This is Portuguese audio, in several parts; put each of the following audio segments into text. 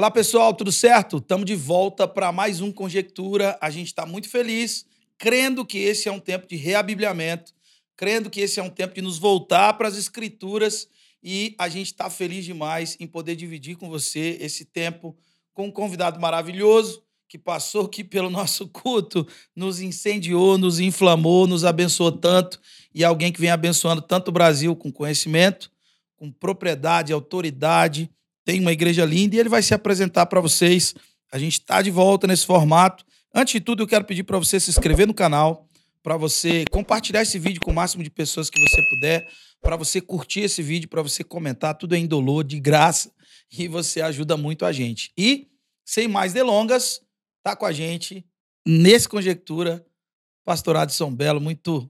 Olá, pessoal, tudo certo? Estamos de volta para mais um Conjectura. A gente está muito feliz, crendo que esse é um tempo de reabibliamento, crendo que esse é um tempo de nos voltar para as Escrituras e a gente está feliz demais em poder dividir com você esse tempo com um convidado maravilhoso que passou aqui pelo nosso culto, nos incendiou, nos inflamou, nos abençoou tanto e alguém que vem abençoando tanto o Brasil com conhecimento, com propriedade, autoridade tem uma igreja linda e ele vai se apresentar para vocês. A gente está de volta nesse formato. Antes de tudo, eu quero pedir para você se inscrever no canal, para você compartilhar esse vídeo com o máximo de pessoas que você puder, para você curtir esse vídeo, para você comentar, tudo é indolor, de graça, e você ajuda muito a gente. E, sem mais delongas, tá com a gente nesse Conjectura, Pastorado de São Belo, muito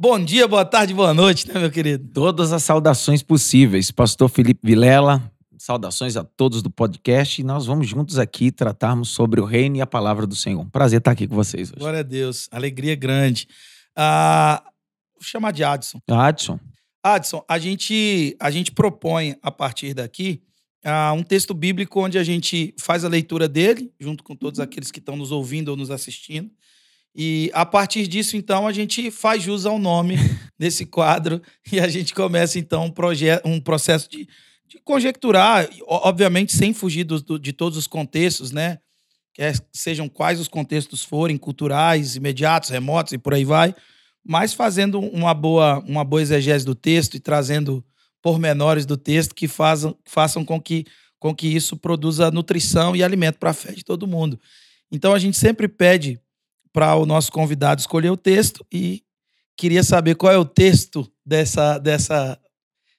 Bom dia, boa tarde, boa noite, né, meu querido? Todas as saudações possíveis. Pastor Felipe Vilela, Saudações a todos do podcast e nós vamos juntos aqui tratarmos sobre o reino e a palavra do Senhor. Prazer estar aqui com vocês hoje. Glória a Deus, alegria grande. Ah, vou chamar de Adson. Adson. Adson, a gente, a gente propõe a partir daqui ah, um texto bíblico onde a gente faz a leitura dele, junto com todos aqueles que estão nos ouvindo ou nos assistindo. E a partir disso, então, a gente faz jus ao nome desse quadro e a gente começa, então, um, um processo de de conjecturar, obviamente sem fugir do, do, de todos os contextos, né? Quer sejam quais os contextos forem, culturais, imediatos, remotos e por aí vai, mas fazendo uma boa, uma boa exegese do texto e trazendo pormenores do texto que façam, façam com, que, com que isso produza nutrição e alimento para a fé de todo mundo. Então a gente sempre pede para o nosso convidado escolher o texto e queria saber qual é o texto dessa, dessa,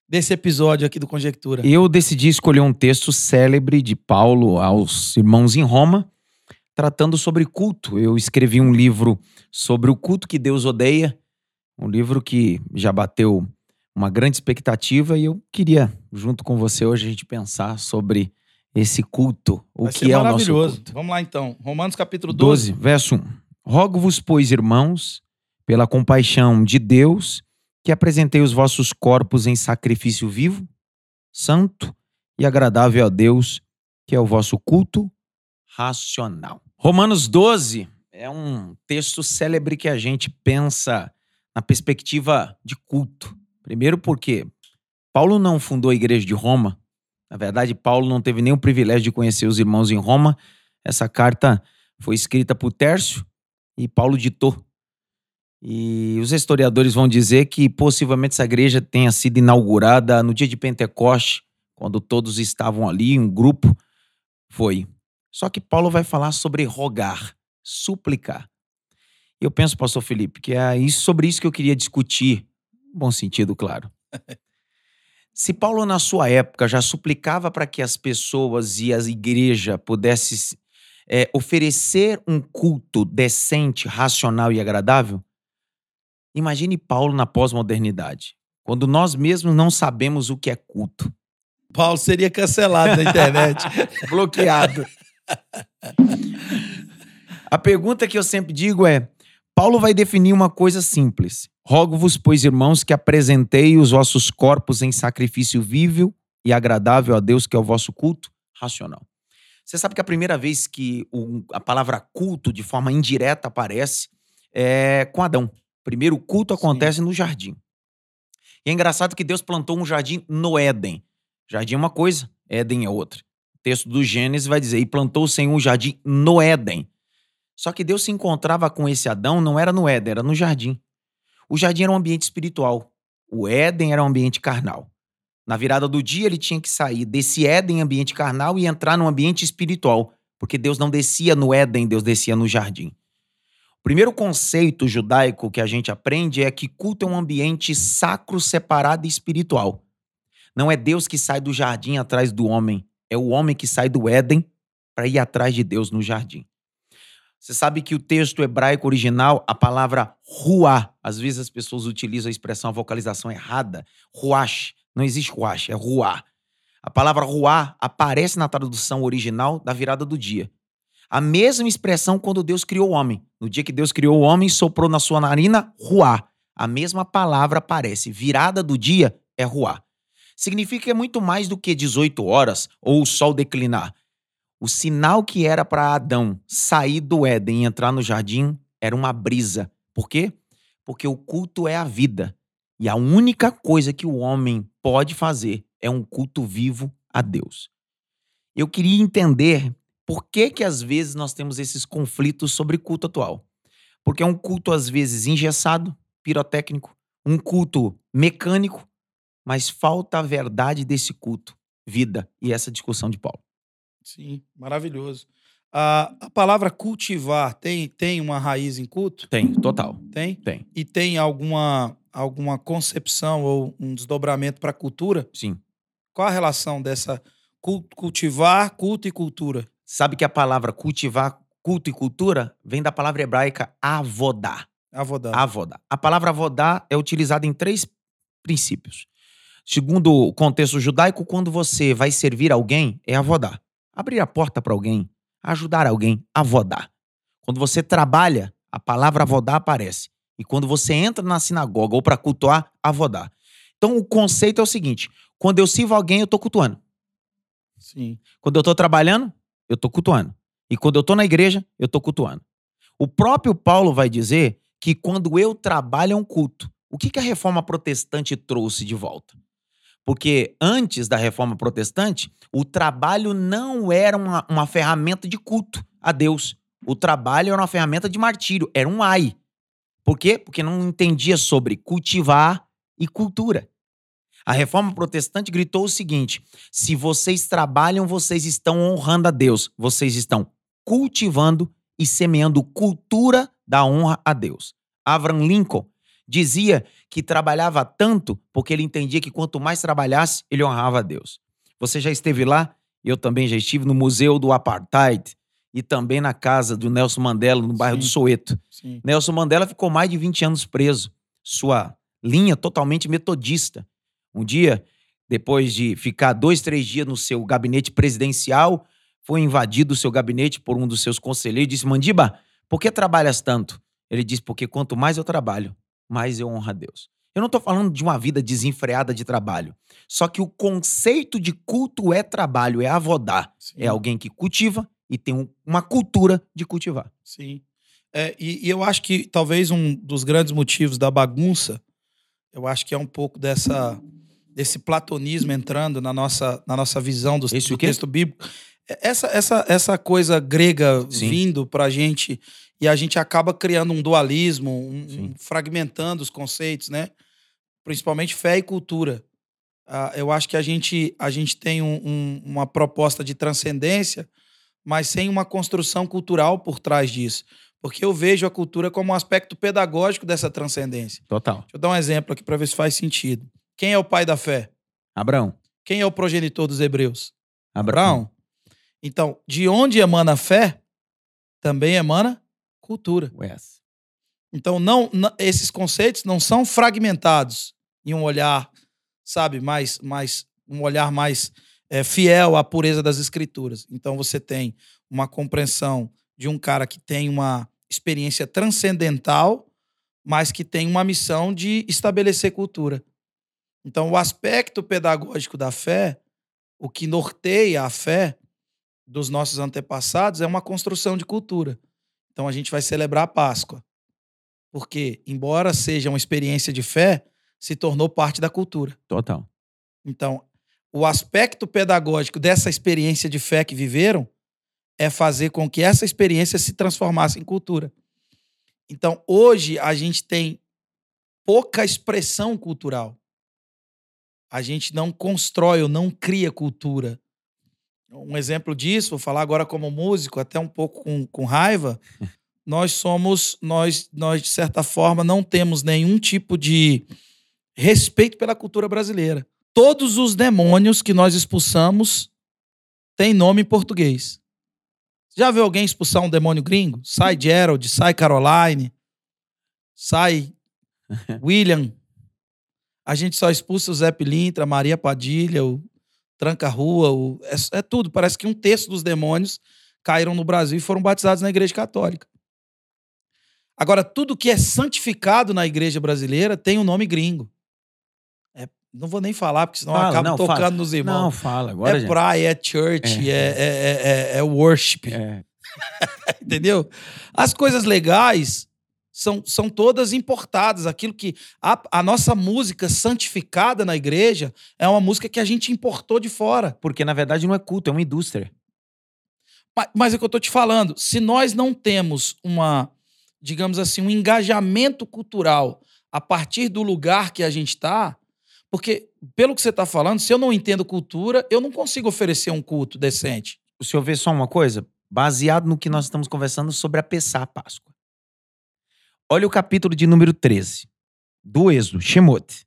desse episódio aqui do Conjectura? Eu decidi escolher um texto célebre de Paulo aos irmãos em Roma, tratando sobre culto. Eu escrevi um livro sobre o culto que Deus odeia, um livro que já bateu uma grande expectativa e eu queria, junto com você hoje, a gente pensar sobre esse culto, o Vai que é o nosso culto. Vamos lá então, Romanos capítulo 12. 12 verso 1. Rogo-vos, pois, irmãos, pela compaixão de Deus, que apresentei os vossos corpos em sacrifício vivo, santo e agradável a Deus, que é o vosso culto racional. Romanos 12 é um texto célebre que a gente pensa na perspectiva de culto. Primeiro porque Paulo não fundou a igreja de Roma. Na verdade, Paulo não teve nem o privilégio de conhecer os irmãos em Roma. Essa carta foi escrita por Tércio e Paulo ditou e os historiadores vão dizer que possivelmente essa igreja tenha sido inaugurada no dia de Pentecoste, quando todos estavam ali, um grupo. Foi. Só que Paulo vai falar sobre rogar, suplicar. Eu penso, pastor Felipe, que é sobre isso que eu queria discutir. Bom sentido, claro. Se Paulo, na sua época, já suplicava para que as pessoas e a igreja pudessem é, oferecer um culto decente, racional e agradável, Imagine Paulo na pós-modernidade, quando nós mesmos não sabemos o que é culto. Paulo seria cancelado na internet. Bloqueado. A pergunta que eu sempre digo é: Paulo vai definir uma coisa simples. Rogo-vos, pois, irmãos, que apresentei os vossos corpos em sacrifício vível e agradável a Deus, que é o vosso culto racional. Você sabe que a primeira vez que a palavra culto, de forma indireta, aparece é com Adão. Primeiro, o culto acontece Sim. no jardim. E é engraçado que Deus plantou um jardim no Éden. Jardim é uma coisa, Éden é outra. O texto do Gênesis vai dizer: E plantou o Senhor um jardim no Éden. Só que Deus se encontrava com esse Adão, não era no Éden, era no jardim. O jardim era um ambiente espiritual. O Éden era um ambiente carnal. Na virada do dia, ele tinha que sair desse Éden, ambiente carnal, e entrar no ambiente espiritual. Porque Deus não descia no Éden, Deus descia no jardim. O primeiro conceito judaico que a gente aprende é que culto é um ambiente sacro, separado e espiritual. Não é Deus que sai do jardim atrás do homem, é o homem que sai do Éden para ir atrás de Deus no jardim. Você sabe que o texto hebraico original, a palavra ruá, às vezes as pessoas utilizam a expressão, a vocalização errada, ruash. Não existe ruash, é ruá. A palavra ruá aparece na tradução original da virada do dia. A mesma expressão quando Deus criou o homem. No dia que Deus criou o homem, soprou na sua narina ruá. A mesma palavra aparece. Virada do dia é ruá. Significa que é muito mais do que 18 horas ou o sol declinar. O sinal que era para Adão sair do Éden e entrar no jardim era uma brisa. Por quê? Porque o culto é a vida. E a única coisa que o homem pode fazer é um culto vivo a Deus. Eu queria entender por que que às vezes nós temos esses conflitos sobre culto atual. Porque é um culto às vezes engessado, pirotécnico, um culto mecânico, mas falta a verdade desse culto, vida e essa discussão de Paulo. Sim, maravilhoso. A, a palavra cultivar tem, tem uma raiz em culto? Tem, total. Tem? Tem. E tem alguma, alguma concepção ou um desdobramento para a cultura? Sim. Qual a relação dessa cultivar, culto e cultura? Sabe que a palavra cultivar, culto e cultura vem da palavra hebraica avodar. Avodar. Avodar. A palavra avodar é utilizada em três princípios. Segundo o contexto judaico, quando você vai servir alguém, é avodar. Abrir a porta para alguém, ajudar alguém, avodar. Quando você trabalha, a palavra avodar aparece. E quando você entra na sinagoga ou para cultuar, avodar. Então o conceito é o seguinte: quando eu sirvo alguém, eu estou cultuando. Sim. Quando eu estou trabalhando, eu estou cultuando. E quando eu estou na igreja, eu estou cultuando. O próprio Paulo vai dizer que quando eu trabalho é um culto. O que, que a reforma protestante trouxe de volta? Porque antes da reforma protestante, o trabalho não era uma, uma ferramenta de culto a Deus. O trabalho era uma ferramenta de martírio, era um ai. Por quê? Porque não entendia sobre cultivar e cultura. A reforma protestante gritou o seguinte: se vocês trabalham, vocês estão honrando a Deus, vocês estão cultivando e semeando cultura da honra a Deus. Abraham Lincoln dizia que trabalhava tanto porque ele entendia que quanto mais trabalhasse, ele honrava a Deus. Você já esteve lá? Eu também já estive no Museu do Apartheid e também na casa do Nelson Mandela, no bairro Sim. do Soweto. Sim. Nelson Mandela ficou mais de 20 anos preso. Sua linha totalmente metodista. Um dia, depois de ficar dois, três dias no seu gabinete presidencial, foi invadido o seu gabinete por um dos seus conselheiros e disse: Mandiba, por que trabalhas tanto? Ele disse: Porque quanto mais eu trabalho, mais eu honro a Deus. Eu não estou falando de uma vida desenfreada de trabalho. Só que o conceito de culto é trabalho, é avodar. Sim. É alguém que cultiva e tem um- uma cultura de cultivar. Sim. É, e, e eu acho que talvez um dos grandes motivos da bagunça, eu acho que é um pouco dessa desse platonismo entrando na nossa, na nossa visão do, do texto bíblico. É, Essa, essa, essa coisa grega Sim. vindo pra gente e a gente acaba criando um dualismo, um- um- fragmentando os conceitos, né? Principalmente fé e cultura. Ah, eu acho que a gente, a gente tem um- uma proposta de transcendência, mas sem uma construção cultural por trás disso. Porque eu vejo a cultura como um aspecto pedagógico dessa transcendência. Total. Deixa eu dar um exemplo aqui para ver se faz sentido. Quem é o pai da fé? Abraão. Quem é o progenitor dos hebreus? Abraão. Então, de onde emana a fé, também emana cultura. Yes. Então, não, não- esses conceitos não são fragmentados em um olhar, sabe, mais, mais um olhar mais é, fiel à pureza das escrituras. Então, você tem uma compreensão de um cara que tem uma experiência transcendental, mas que tem uma missão de estabelecer cultura. Então, o aspecto pedagógico da fé, o que norteia a fé dos nossos antepassados, é uma construção de cultura. Então, a gente vai celebrar a Páscoa. Porque, embora seja uma experiência de fé, se tornou parte da cultura. Total. Então, o aspecto pedagógico dessa experiência de fé que viveram é fazer com que essa experiência se transformasse em cultura. Então, hoje, a gente tem pouca expressão cultural. A gente não constrói ou não cria cultura. Um exemplo disso, vou falar agora como músico, até um pouco com, com raiva. Nós somos, nós, nós, de certa forma, não temos nenhum tipo de respeito pela cultura brasileira. Todos os demônios que nós expulsamos têm nome em português. Já viu alguém expulsar um demônio gringo? Sai Gerald, sai Caroline, sai William. A gente só expulsa o Zé Pilintra, a Maria Padilha, o Tranca-Rua, o... é, é tudo. Parece que um terço dos demônios caíram no Brasil e foram batizados na Igreja Católica. Agora, tudo que é santificado na igreja brasileira tem um nome gringo. É Não vou nem falar, porque senão eu Fala, acabo não, tocando fala. nos Não, irmãos. fala agora. é gente. praia, é church, É. é, é, é, é- é worship. É. entendeu? As coisas legais são, são todas importadas. Aquilo que. A, a nossa música santificada na igreja é uma música que a gente importou de fora. Porque, na verdade, não é culto, é uma indústria. Mas, mas é o que eu tô te falando. Se nós não temos uma, digamos assim, um engajamento cultural a partir do lugar que a gente está, porque, pelo que você está falando, se eu não entendo cultura, eu não consigo oferecer um culto decente. O senhor vê só uma coisa? Baseado no que nós estamos conversando sobre a Pessá, Páscoa. Olha o capítulo de número 13, do Êxodo, Shemot.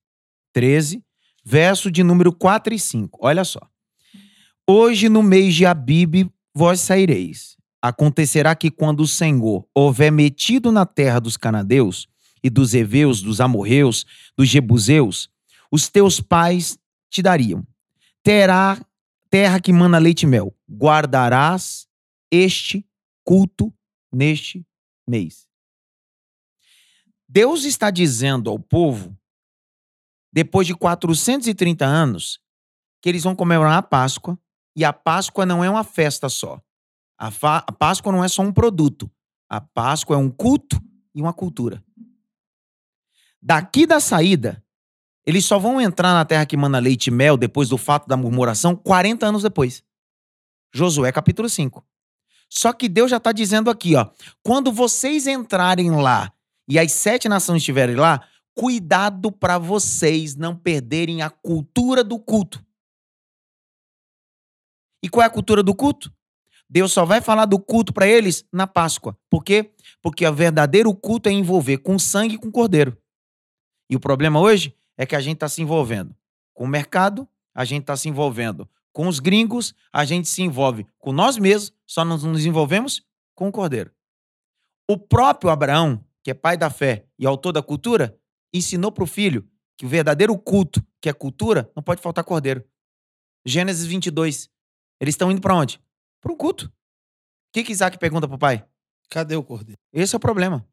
13, verso de número 4 e 5. Olha só. Hoje, no mês de Abibe, vós saireis. Acontecerá que quando o Senhor houver metido na terra dos canadeus e dos heveus, dos amorreus, dos jebuseus, os teus pais te dariam. Terá terra que mana leite e mel. Guardarás este culto neste mês. Deus está dizendo ao povo, depois de 430 anos, que eles vão comemorar a Páscoa, e a Páscoa não é uma festa só. A, a Páscoa não é só um produto. A Páscoa é um culto e uma cultura. Daqui da saída, eles só vão entrar na terra que mana leite e mel depois do fato da murmuração 40 anos depois. Josué capítulo 5. Só que Deus já está dizendo aqui, ó, quando vocês entrarem lá e as sete nações estiverem lá, cuidado para vocês não perderem a cultura do culto. E qual é a cultura do culto? Deus só vai falar do culto para eles na Páscoa. Por quê? Porque o verdadeiro culto é envolver com sangue e com cordeiro. E o problema hoje é que a gente está se envolvendo com o mercado, a gente está se envolvendo com os gringos, a gente se envolve com nós mesmos, só nos envolvemos com o cordeiro. O próprio Abraão, que é pai da fé e autor da cultura, ensinou para o filho que o verdadeiro culto, que é cultura, não pode faltar cordeiro. Gênesis 22. Eles estão indo para onde? Para um culto. O que, que Isaac pergunta para o pai? Cadê o cordeiro? Esse é o problema.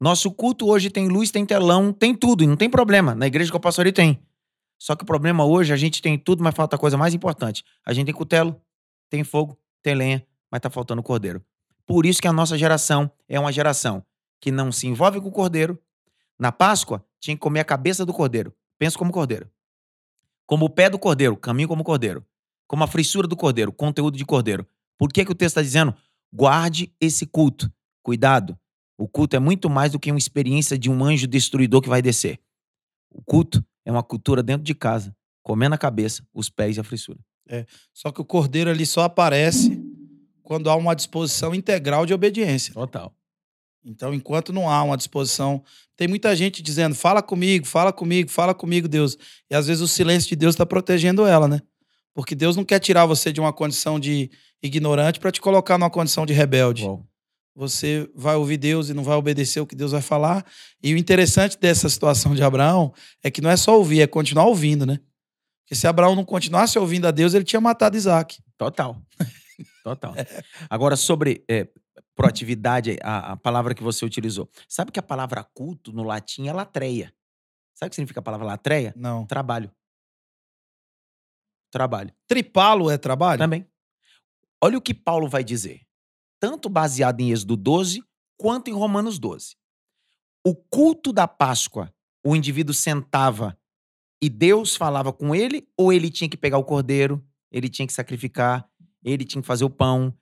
Nosso culto hoje tem luz, tem telão, tem tudo, e não tem problema. Na igreja que eu pastorei tem. Só que o problema hoje, a gente tem tudo, mas falta a coisa mais importante. A gente tem cutelo, tem fogo, tem lenha, mas tá faltando cordeiro. Por isso que a nossa geração é uma geração que não se envolve com o cordeiro. Na Páscoa, tinha que comer a cabeça do cordeiro. Pensa como cordeiro. Como o pé do cordeiro, caminho como cordeiro. Como a frissura do cordeiro, conteúdo de cordeiro. Por que, que o texto está dizendo? Guarde esse culto. Cuidado. O culto é muito mais do que uma experiência de um anjo destruidor que vai descer. O culto é uma cultura dentro de casa, comendo a cabeça, os pés e a frissura. Só que o cordeiro ali só aparece quando há uma disposição integral de obediência. Total. Então, enquanto não há uma disposição, tem muita gente dizendo: fala comigo, fala comigo, fala comigo, Deus. E às vezes o silêncio de Deus está protegendo ela, né? Porque Deus não quer tirar você de uma condição de ignorante para te colocar numa condição de rebelde. Uau. Você vai ouvir Deus e não vai obedecer o que Deus vai falar. E o interessante dessa situação de Abraão é que não é só ouvir, é continuar ouvindo, né? Porque se Abraão não continuasse ouvindo a Deus, ele tinha matado Isaac. Total. Total. Agora, sobre é, proatividade, a, a palavra que você utilizou. Sabe que a palavra culto no latim é latreia. Sabe o que significa a palavra latreia? Não. Trabalho. Trabalho. Tripalo é trabalho? Também. Olha o que Paulo vai dizer. Tanto baseado em Êxodo 12, quanto em Romanos 12. O culto da Páscoa, o indivíduo sentava e Deus falava com ele, ou ele tinha que pegar o cordeiro, ele tinha que sacrificar, ele tinha que fazer o pão,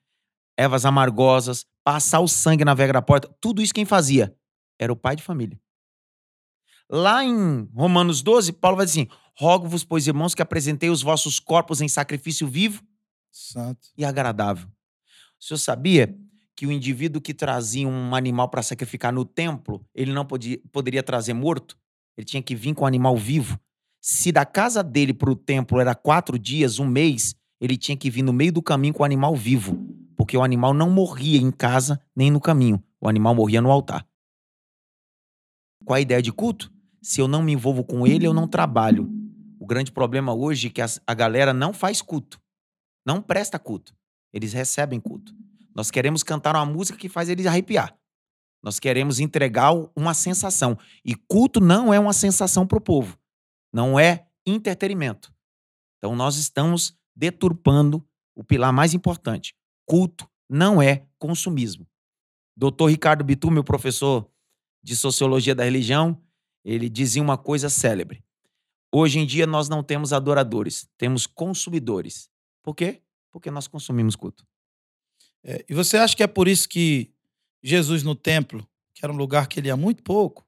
ervas amargosas, passar o sangue na vega da porta. Tudo isso quem fazia? Era o pai de família. Lá em Romanos 12, Paulo vai dizer assim: Rogo-vos, pois, irmãos, que apresentei os vossos corpos em sacrifício vivo Santo. e agradável. O senhor sabia que o indivíduo que trazia um animal para sacrificar no templo, ele não podia, poderia trazer morto? Ele tinha que vir com um animal vivo. Se da casa dele para o templo era quatro dias, um mês, ele tinha que vir no meio do caminho com o animal vivo. Porque o animal não morria em casa nem no caminho. O animal morria no altar. Qual a ideia de culto? Se eu não me envolvo com ele, eu não trabalho. O grande problema hoje é que as- a galera não faz culto. Não presta culto. Eles recebem culto. Nós queremos cantar uma música que faz eles arrepiar. Nós queremos entregar uma sensação. E culto não é uma sensação para o povo. Não é entretenimento. Então nós estamos deturpando o pilar mais importante. Culto não é consumismo. Doutor Ricardo Bitu, meu professor de sociologia da religião, ele dizia uma coisa célebre. Hoje em dia nós não temos adoradores, temos consumidores. Por quê? Porque nós consumimos culto. É, e você acha que é por isso que Jesus no templo, que era um lugar que ele ia muito pouco,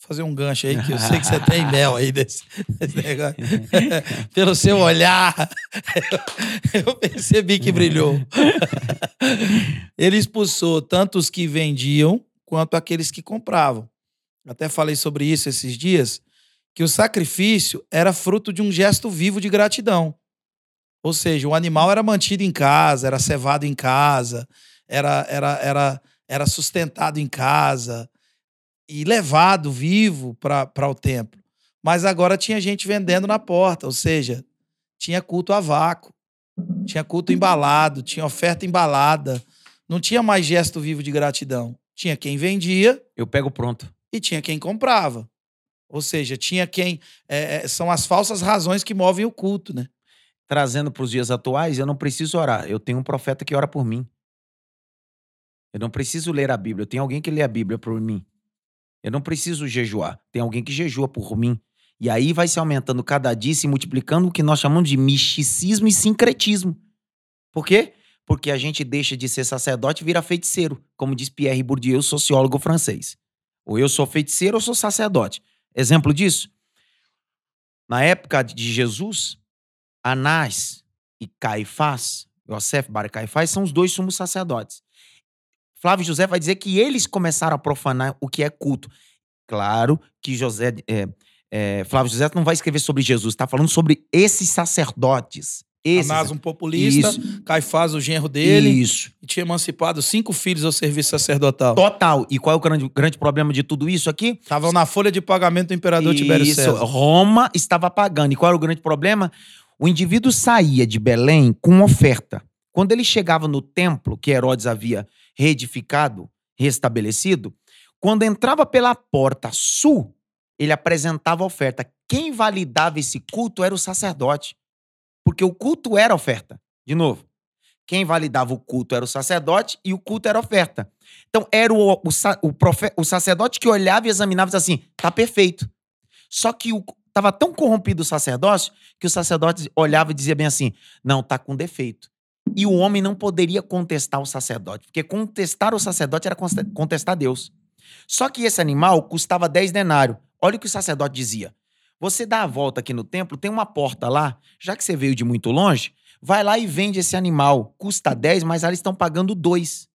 fazer um gancho aí, que eu sei que você tem mel aí desse, desse negócio. Pelo seu olhar, eu percebi que brilhou. Ele expulsou tanto os que vendiam quanto aqueles que compravam. Até falei sobre isso esses dias, que o sacrifício era fruto de um gesto vivo de gratidão. Ou seja, o animal era mantido em casa, era cevado em casa, era, era, era, era sustentado em casa e levado vivo para o templo. Mas agora tinha gente vendendo na porta, ou seja, tinha culto a vácuo, tinha culto embalado, tinha oferta embalada, não tinha mais gesto vivo de gratidão. Tinha quem vendia. Eu pego pronto. E tinha quem comprava. Ou seja, tinha quem. É, são as falsas razões que movem o culto, né? Trazendo para os dias atuais, eu não preciso orar. Eu tenho um profeta que ora por mim. Eu não preciso ler a Bíblia. Eu tenho alguém que lê a Bíblia por mim. Eu não preciso jejuar. Tem alguém que jejua por mim. E aí vai se aumentando cada dia, se multiplicando o que nós chamamos de misticismo e sincretismo. Por quê? Porque a gente deixa de ser sacerdote e vira feiticeiro, como diz Pierre Bourdieu, sociólogo francês. Ou eu sou feiticeiro ou sou sacerdote. Exemplo disso? Na época de Jesus, Anás e Caifás, Yosef Bar Caifás, são os dois sumos sacerdotes. Flávio José vai dizer que eles começaram a profanar o que é culto. Claro que José, é, é, Flávio José não vai escrever sobre Jesus, está falando sobre esses sacerdotes. Esses, Anás, um populista, isso. Caifás, o genro dele. Isso. E tinha emancipado cinco filhos ao serviço sacerdotal. Total. E qual é o grande, grande problema de tudo isso aqui? Estavam na folha de pagamento do imperador isso. Tibério César. Roma estava pagando. E qual era o grande problema? O indivíduo saía de Belém com oferta. Quando ele chegava no templo que Herodes havia reedificado, restabelecido, quando entrava pela porta sul, ele apresentava a oferta. Quem validava esse culto era o sacerdote. Porque o culto era oferta. De novo, quem validava o culto era o sacerdote e o culto era oferta. Então, era o, o, o, profe, o sacerdote que olhava e examinava e dizia assim: tá perfeito. Só que estava tão corrompido o sacerdócio que o sacerdote olhava e dizia bem assim: não, tá com defeito. E o homem não poderia contestar o sacerdote, porque contestar o sacerdote era contestar Deus. Só que esse animal custava 10 denários. Olha o que o sacerdote dizia. Você dá a volta aqui no templo, tem uma porta lá, já que você veio de muito longe, vai lá e vende esse animal. Custa 10, mas eles estão pagando 2.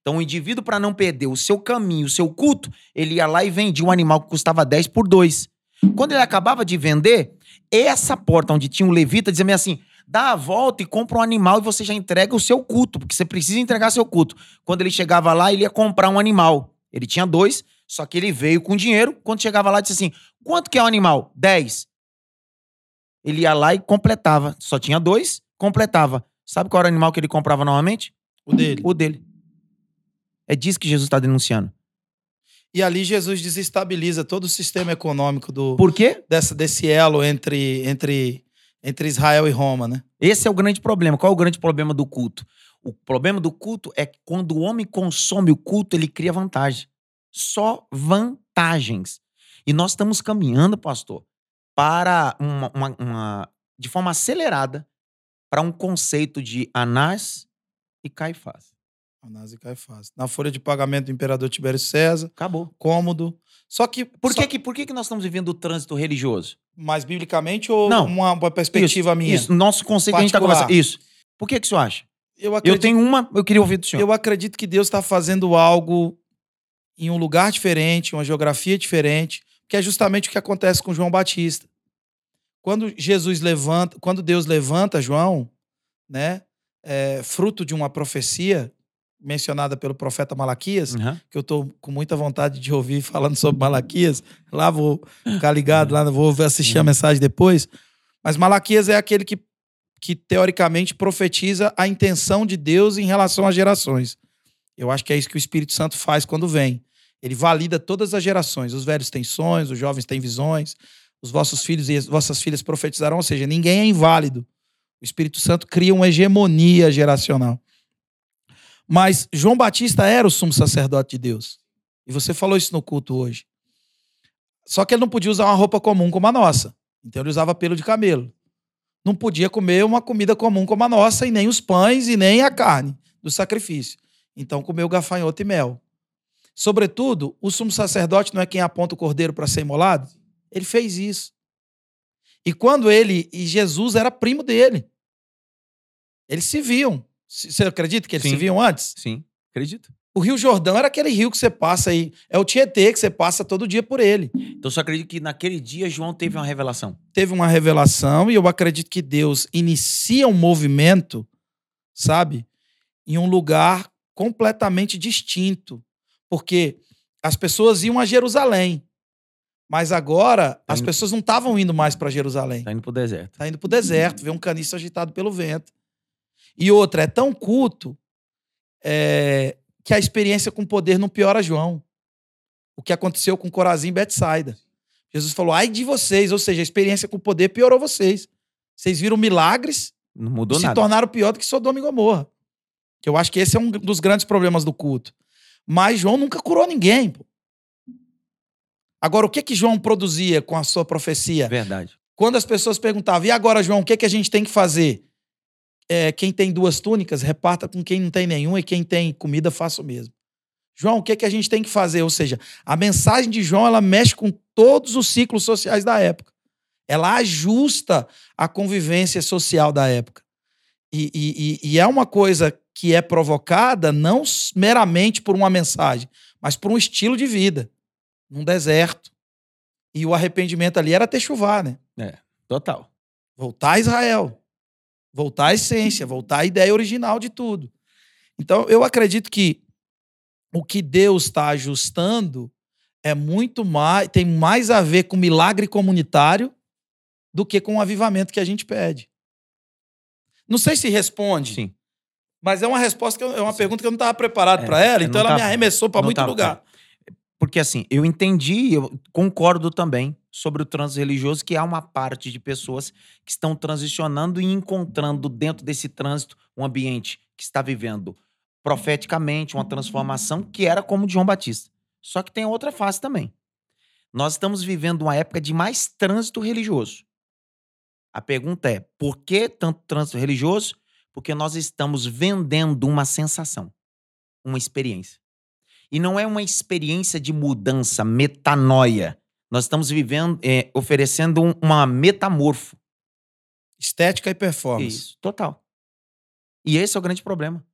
Então o indivíduo, para não perder o seu caminho, o seu culto, ele ia lá e vendia um animal que custava 10 por 2. Quando ele acabava de vender, essa porta onde tinha um levita dizia assim: dá a volta e compra um animal e você já entrega o seu culto, porque você precisa entregar seu culto. Quando ele chegava lá, ele ia comprar um animal. Ele tinha dois, só que ele veio com dinheiro. Quando chegava lá, disse assim: quanto que é o animal? Dez. Ele ia lá e completava. Só tinha dois, completava. Sabe qual era o animal que ele comprava novamente? O dele. O dele. É disso que Jesus está denunciando. E ali Jesus desestabiliza todo o sistema econômico do. Por quê? Dessa, desse elo entre, entre, entre Israel e Roma, né? Esse é o grande problema. Qual é o grande problema do culto? O problema do culto é que quando o homem consome o culto, ele cria vantagem. Só vantagens. E nós estamos caminhando, pastor, para uma, uma, uma de forma acelerada para um conceito de Anás e Caifás. Anás e Caifás. Na folha de pagamento do imperador Tibério César. Acabou. Cômodo. Só que. Por, só... Que, que, por que, que nós estamos vivendo o trânsito religioso? Mais biblicamente ou Não. Uma, uma perspectiva isso, minha? Isso, nosso conceito Particular. que a gente está conversando. Isso. Por que, que isso acha? Eu, acredito, eu tenho uma, eu queria ouvir do senhor. Eu acredito que Deus está fazendo algo em um lugar diferente, uma geografia diferente, que é justamente o que acontece com João Batista. Quando Jesus levanta, quando Deus levanta João, né, é, fruto de uma profecia, mencionada pelo profeta Malaquias, uhum. que eu estou com muita vontade de ouvir falando sobre Malaquias. Lá vou ficar ligado, lá vou assistir uhum. a mensagem depois. Mas Malaquias é aquele que, que teoricamente profetiza a intenção de Deus em relação às gerações. Eu acho que é isso que o Espírito Santo faz quando vem. Ele valida todas as gerações. Os velhos têm sonhos, os jovens têm visões, os vossos filhos e as vossas filhas profetizarão, ou seja, ninguém é inválido. O Espírito Santo cria uma hegemonia geracional. Mas João Batista era o sumo sacerdote de Deus. E você falou isso no culto hoje. Só que ele não podia usar uma roupa comum como a nossa. Então ele usava pelo de camelo. Não podia comer uma comida comum como a nossa, e nem os pães, e nem a carne do sacrifício. Então comeu gafanhoto e mel. Sobretudo, o sumo sacerdote não é quem aponta o cordeiro para ser imolado? Ele fez isso. E quando ele e Jesus era primo dele. Eles se viam. Você acredita que eles Sim. se viam antes? Sim, acredito. O Rio Jordão era aquele rio que você passa aí. É o Tietê que você passa todo dia por ele. Então só acredito que naquele dia João teve uma revelação. Teve uma revelação e eu acredito que Deus inicia um movimento, sabe? Em um lugar completamente distinto. Porque as pessoas iam a Jerusalém. Mas agora as indo- pessoas não estavam indo mais para Jerusalém. Tá indo pro deserto. Tá indo pro deserto, ver um caniço agitado pelo vento. E outra, é tão culto é, que a experiência com poder não piora João. O que aconteceu com Corazim e Betsaida. Jesus falou, ai de vocês, ou seja, a experiência com poder piorou vocês. Vocês viram milagres Não e mudou se nada. tornaram pior do que Sodoma e Gomorra. Que eu acho que esse é um dos grandes problemas do culto. Mas João nunca curou ninguém. Pô. Agora, o que que João produzia com a sua profecia? Verdade. Quando as pessoas perguntavam, e agora, João, o que, que a gente tem que fazer? É, quem tem duas túnicas, reparta com quem não tem nenhuma, e quem tem comida, faça o mesmo. João, o que, que a gente tem que fazer? Ou seja, a mensagem de João ela mexe com todos os ciclos sociais da época. Ela ajusta a convivência social da época. E, e- e- é uma coisa que é provocada não meramente por uma mensagem, mas por um estilo de vida, num deserto. E o arrependimento ali era ter chuvar, né? Total. Voltar a Israel. Voltar à essência, voltar à ideia original de tudo. Então, eu acredito que o que Deus está ajustando é muito mais, tem mais a ver com milagre comunitário do que com o avivamento que a gente pede. Não sei se responde, Sim. mas é uma resposta que eu- é uma pergunta que eu não estava preparado É, para ela, então ela me arremessou para muito tava, lugar. Porque assim, eu entendi, eu concordo também sobre o trânsito religioso, que há uma parte de pessoas que estão transicionando e encontrando dentro desse trânsito um ambiente que está vivendo profeticamente uma transformação que era como de João Batista. Só que tem outra face também. Nós estamos vivendo uma época de mais trânsito religioso. A pergunta é: por que tanto trânsito religioso? Porque nós estamos vendendo uma sensação, uma experiência. E não é uma experiência de mudança, metanoia. Nós estamos vivendo, é, oferecendo um- uma metamorfo. Estética e performance. Isso, total. E esse é o grande problema.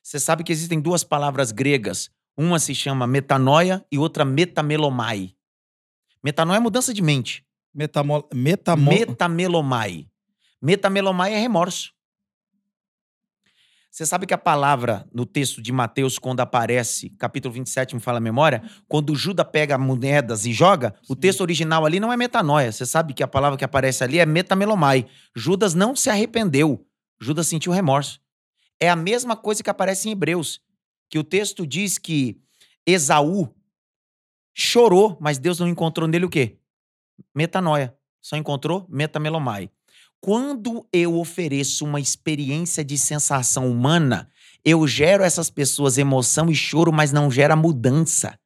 Você sabe que existem duas palavras gregas. Uma se chama metanoia e outra metamelomai. Metanoia é mudança de mente. Metamo... Metamo... Metamelomai. Metamelomai é remorso. Você sabe que a palavra no texto de Mateus, quando aparece, capítulo 27, me fala a memória, quando Judas pega moedas e joga, o Sim. texto original ali não é metanoia. Você sabe que a palavra que aparece ali é metamelomai. Judas não se arrependeu. Judas sentiu remorso. É a mesma coisa que aparece em Hebreus, que o texto diz que Esaú chorou, mas Deus não encontrou nele o quê? Metanoia. Só encontrou metamelomai. Quando eu ofereço uma experiência de sensação humana, eu gero essas pessoas emoção e choro, mas não gera mudança.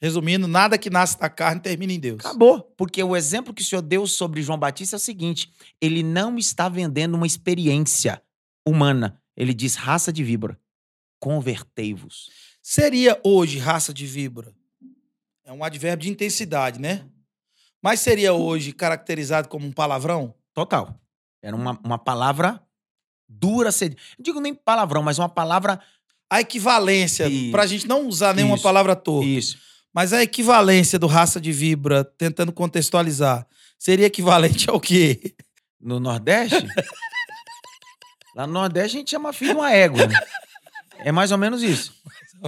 Resumindo, nada que nasce da carne termina em Deus. Acabou. Porque o exemplo que o senhor deu sobre João Batista é o seguinte: ele não está vendendo uma experiência humana. Ele diz raça de víbora. Convertei-vos. Seria hoje raça de víbora? É um advérbio de intensidade, né? Mas seria hoje caracterizado como um palavrão? Total. Era uma, uma palavra dura. Não digo nem palavrão, mas uma palavra. A equivalência, para a gente não usar nenhuma Isso. palavra torta, Isso. mas a equivalência do raça de víbora, tentando contextualizar, seria equivalente ao quê? No Nordeste? Lá no Nordeste a gente chama filho de uma égua. né? É mais ou menos isso.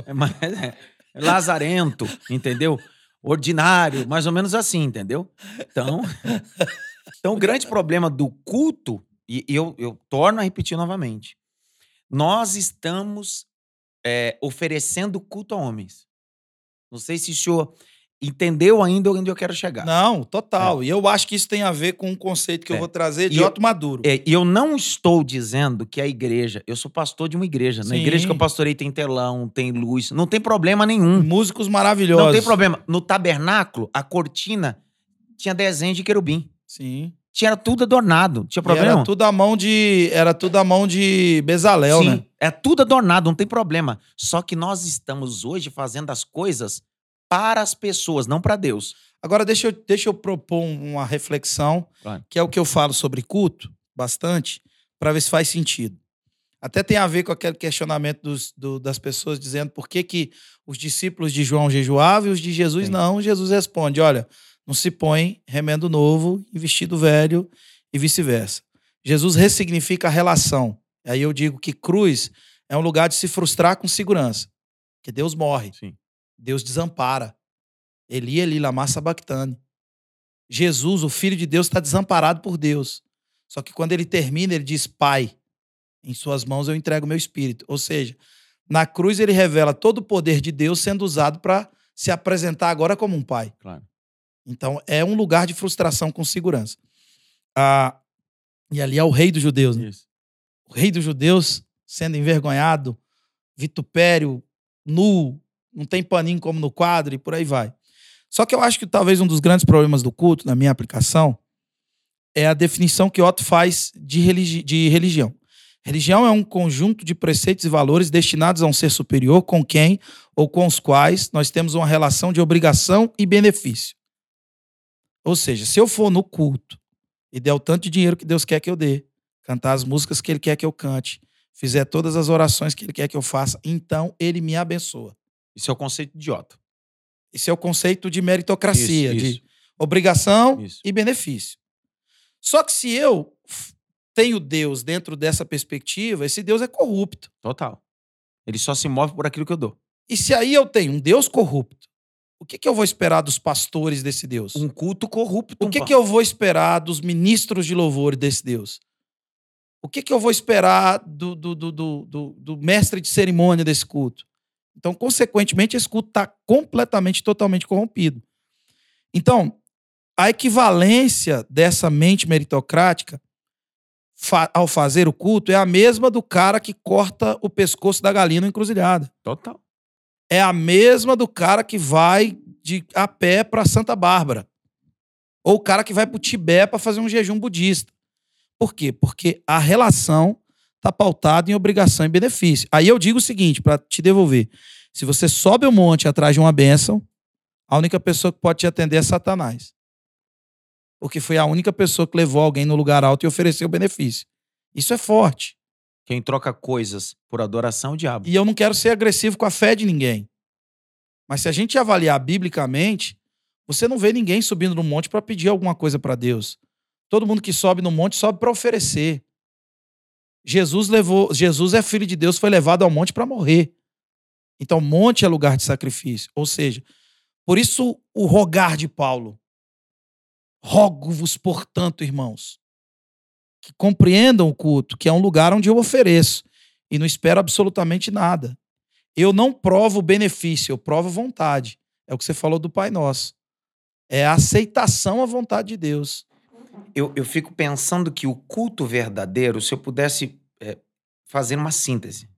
É mais, é, lazarento, entendeu? Ordinário, mais ou menos assim, entendeu? Então, então o grande problema do culto, e eu, eu torno a repetir novamente, nós estamos é, oferecendo culto a homens. Não sei se o senhor entendeu ainda onde eu quero chegar. Não, total. E eu acho que isso tem a ver com um conceito que eu É. vou trazer de eu- Otto Maduro. É, e eu não estou dizendo que a igreja. Eu sou pastor de uma igreja. Na Sim. igreja que eu pastorei tem telão, tem luz. Não tem problema nenhum. Músicos maravilhosos. Não tem problema. No tabernáculo, a cortina tinha desenho de querubim. Sim. Tinha tudo adornado. Tinha E problema? Era tudo a mão de. Era tudo a mão de Bezalel, Sim, né? é tudo adornado, não tem problema. Só que nós estamos hoje fazendo as coisas para as pessoas, não para Deus. Agora, deixa eu, deixa eu propor um, uma reflexão, que é o que eu falo sobre culto, bastante, para ver se faz sentido. Até tem a ver com aquele questionamento dos- do- das pessoas dizendo por que, que os discípulos de João jejuavam e os de Jesus Sim. não. Jesus responde: olha, não se põe remendo novo em vestido velho e vice-versa. Jesus ressignifica a relação. Aí eu digo que cruz é um lugar de se frustrar com segurança, que Deus morre. Sim. Deus desampara. Eli, Eli, lama sabachthani. Jesus, o Filho de Deus, está desamparado por Deus. Só que quando ele termina, ele diz: Pai, em suas mãos eu entrego meu espírito. Ou seja, na cruz ele revela todo o poder de Deus sendo usado para se apresentar agora como um pai. Claro. Então é um lugar de frustração com segurança. Ah, e ali é o rei dos judeus. Né? O rei dos judeus sendo envergonhado, vitupério, nu, não tem paninho como no quadro e por aí vai. Só que eu acho que talvez um dos grandes problemas do culto, na minha aplicação, é a definição que Otto faz de, religi de religião. Religião é um conjunto de preceitos e valores destinados a um ser superior com quem ou com os quais nós temos uma relação de obrigação e benefício. Ou seja, se eu for no culto e der o tanto de dinheiro que Deus quer que eu dê, cantar as músicas que Ele quer que eu cante, fizer todas as orações que Ele quer que eu faça, então Ele me abençoa. Isso é o conceito de Otto. Esse é o conceito de meritocracia, Isso, de isso. obrigação Isso. e benefício. Só que se eu tenho Deus dentro dessa perspectiva, esse Deus é corrupto. Total. Ele só se move por aquilo que eu dou. E se aí eu tenho um Deus corrupto, o que, que eu vou esperar dos pastores desse Deus? Um culto corrupto. O que, que eu vou esperar dos ministros de louvor desse Deus? O que, que eu vou esperar do, do, do, do, mestre de cerimônia desse culto? Então, consequentemente, esse culto está completamente, totalmente corrompido. Então, a equivalência dessa mente meritocrática fa- ao fazer o culto é a mesma do cara que corta o pescoço da galinha na encruzilhada Total. É a mesma do cara que vai de a pé para Santa Bárbara. Ou o cara que vai para o Tibete para fazer um jejum budista. Por quê? Porque a relação está pautada em obrigação e benefício. Aí eu digo o seguinte, para te devolver. Se você sobe o monte atrás de uma bênção, a única pessoa que pode te atender é Satanás. Porque foi a única pessoa que levou alguém no lugar alto e ofereceu benefício. Isso é forte. Quem troca coisas por adoração é o diabo. E eu não quero ser agressivo com a fé de ninguém. Mas se a gente avaliar biblicamente, você não vê ninguém subindo no monte para pedir alguma coisa para Deus. Todo mundo que sobe no monte sobe para oferecer. Jesus levou, Jesus é filho de Deus, foi levado ao monte para morrer. Então, monte é lugar de sacrifício. Ou seja, por isso o rogar de Paulo. Rogo-vos, portanto, irmãos, que compreendam o culto, que é um lugar onde eu ofereço e não espero absolutamente nada. Eu não provo benefício, eu provo vontade. É o que você falou do Pai Nosso. É a aceitação à vontade de Deus. Eu, eu fico pensando que o culto verdadeiro, se eu pudesse é, fazer uma síntese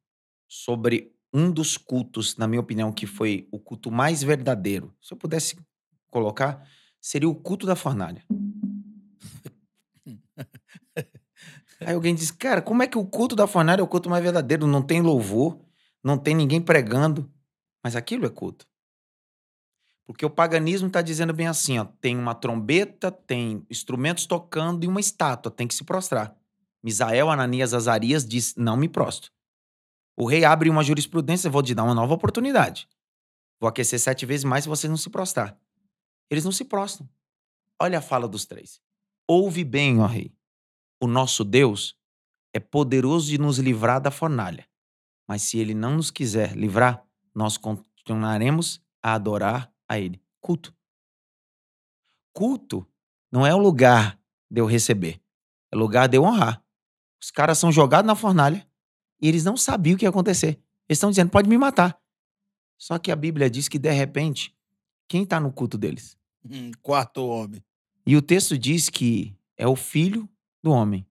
sobre um dos cultos, na minha opinião, que foi o culto mais verdadeiro, se eu pudesse colocar, seria o culto da fornalha. Aí alguém diz, cara, como é que o culto da fornalha é o culto mais verdadeiro? Não tem louvor, não tem ninguém pregando, mas aquilo é culto. Porque o paganismo está dizendo bem assim, ó, tem uma trombeta, tem instrumentos tocando e uma estátua, tem que se prostrar. Misael, Ananias, Azarias diz, não me prostro. O rei abre uma jurisprudência, vou te dar uma nova oportunidade. Vou aquecer sete vezes mais se vocês não se prostrar. Eles não se prostram. Olha a fala dos três. Ouve bem, ó rei. O nosso Deus é poderoso de nos livrar da fornalha. Mas se ele não nos quiser livrar, nós continuaremos a adorar a ele. Culto. Culto não é o lugar de eu receber, é o lugar de eu honrar. Os caras são jogados na fornalha e eles não sabiam o que ia acontecer. Eles estão dizendo, pode me matar. Só que a Bíblia diz que, de repente, Quem está no culto deles? Hum, quarto homem. E o texto diz que é o filho do homem.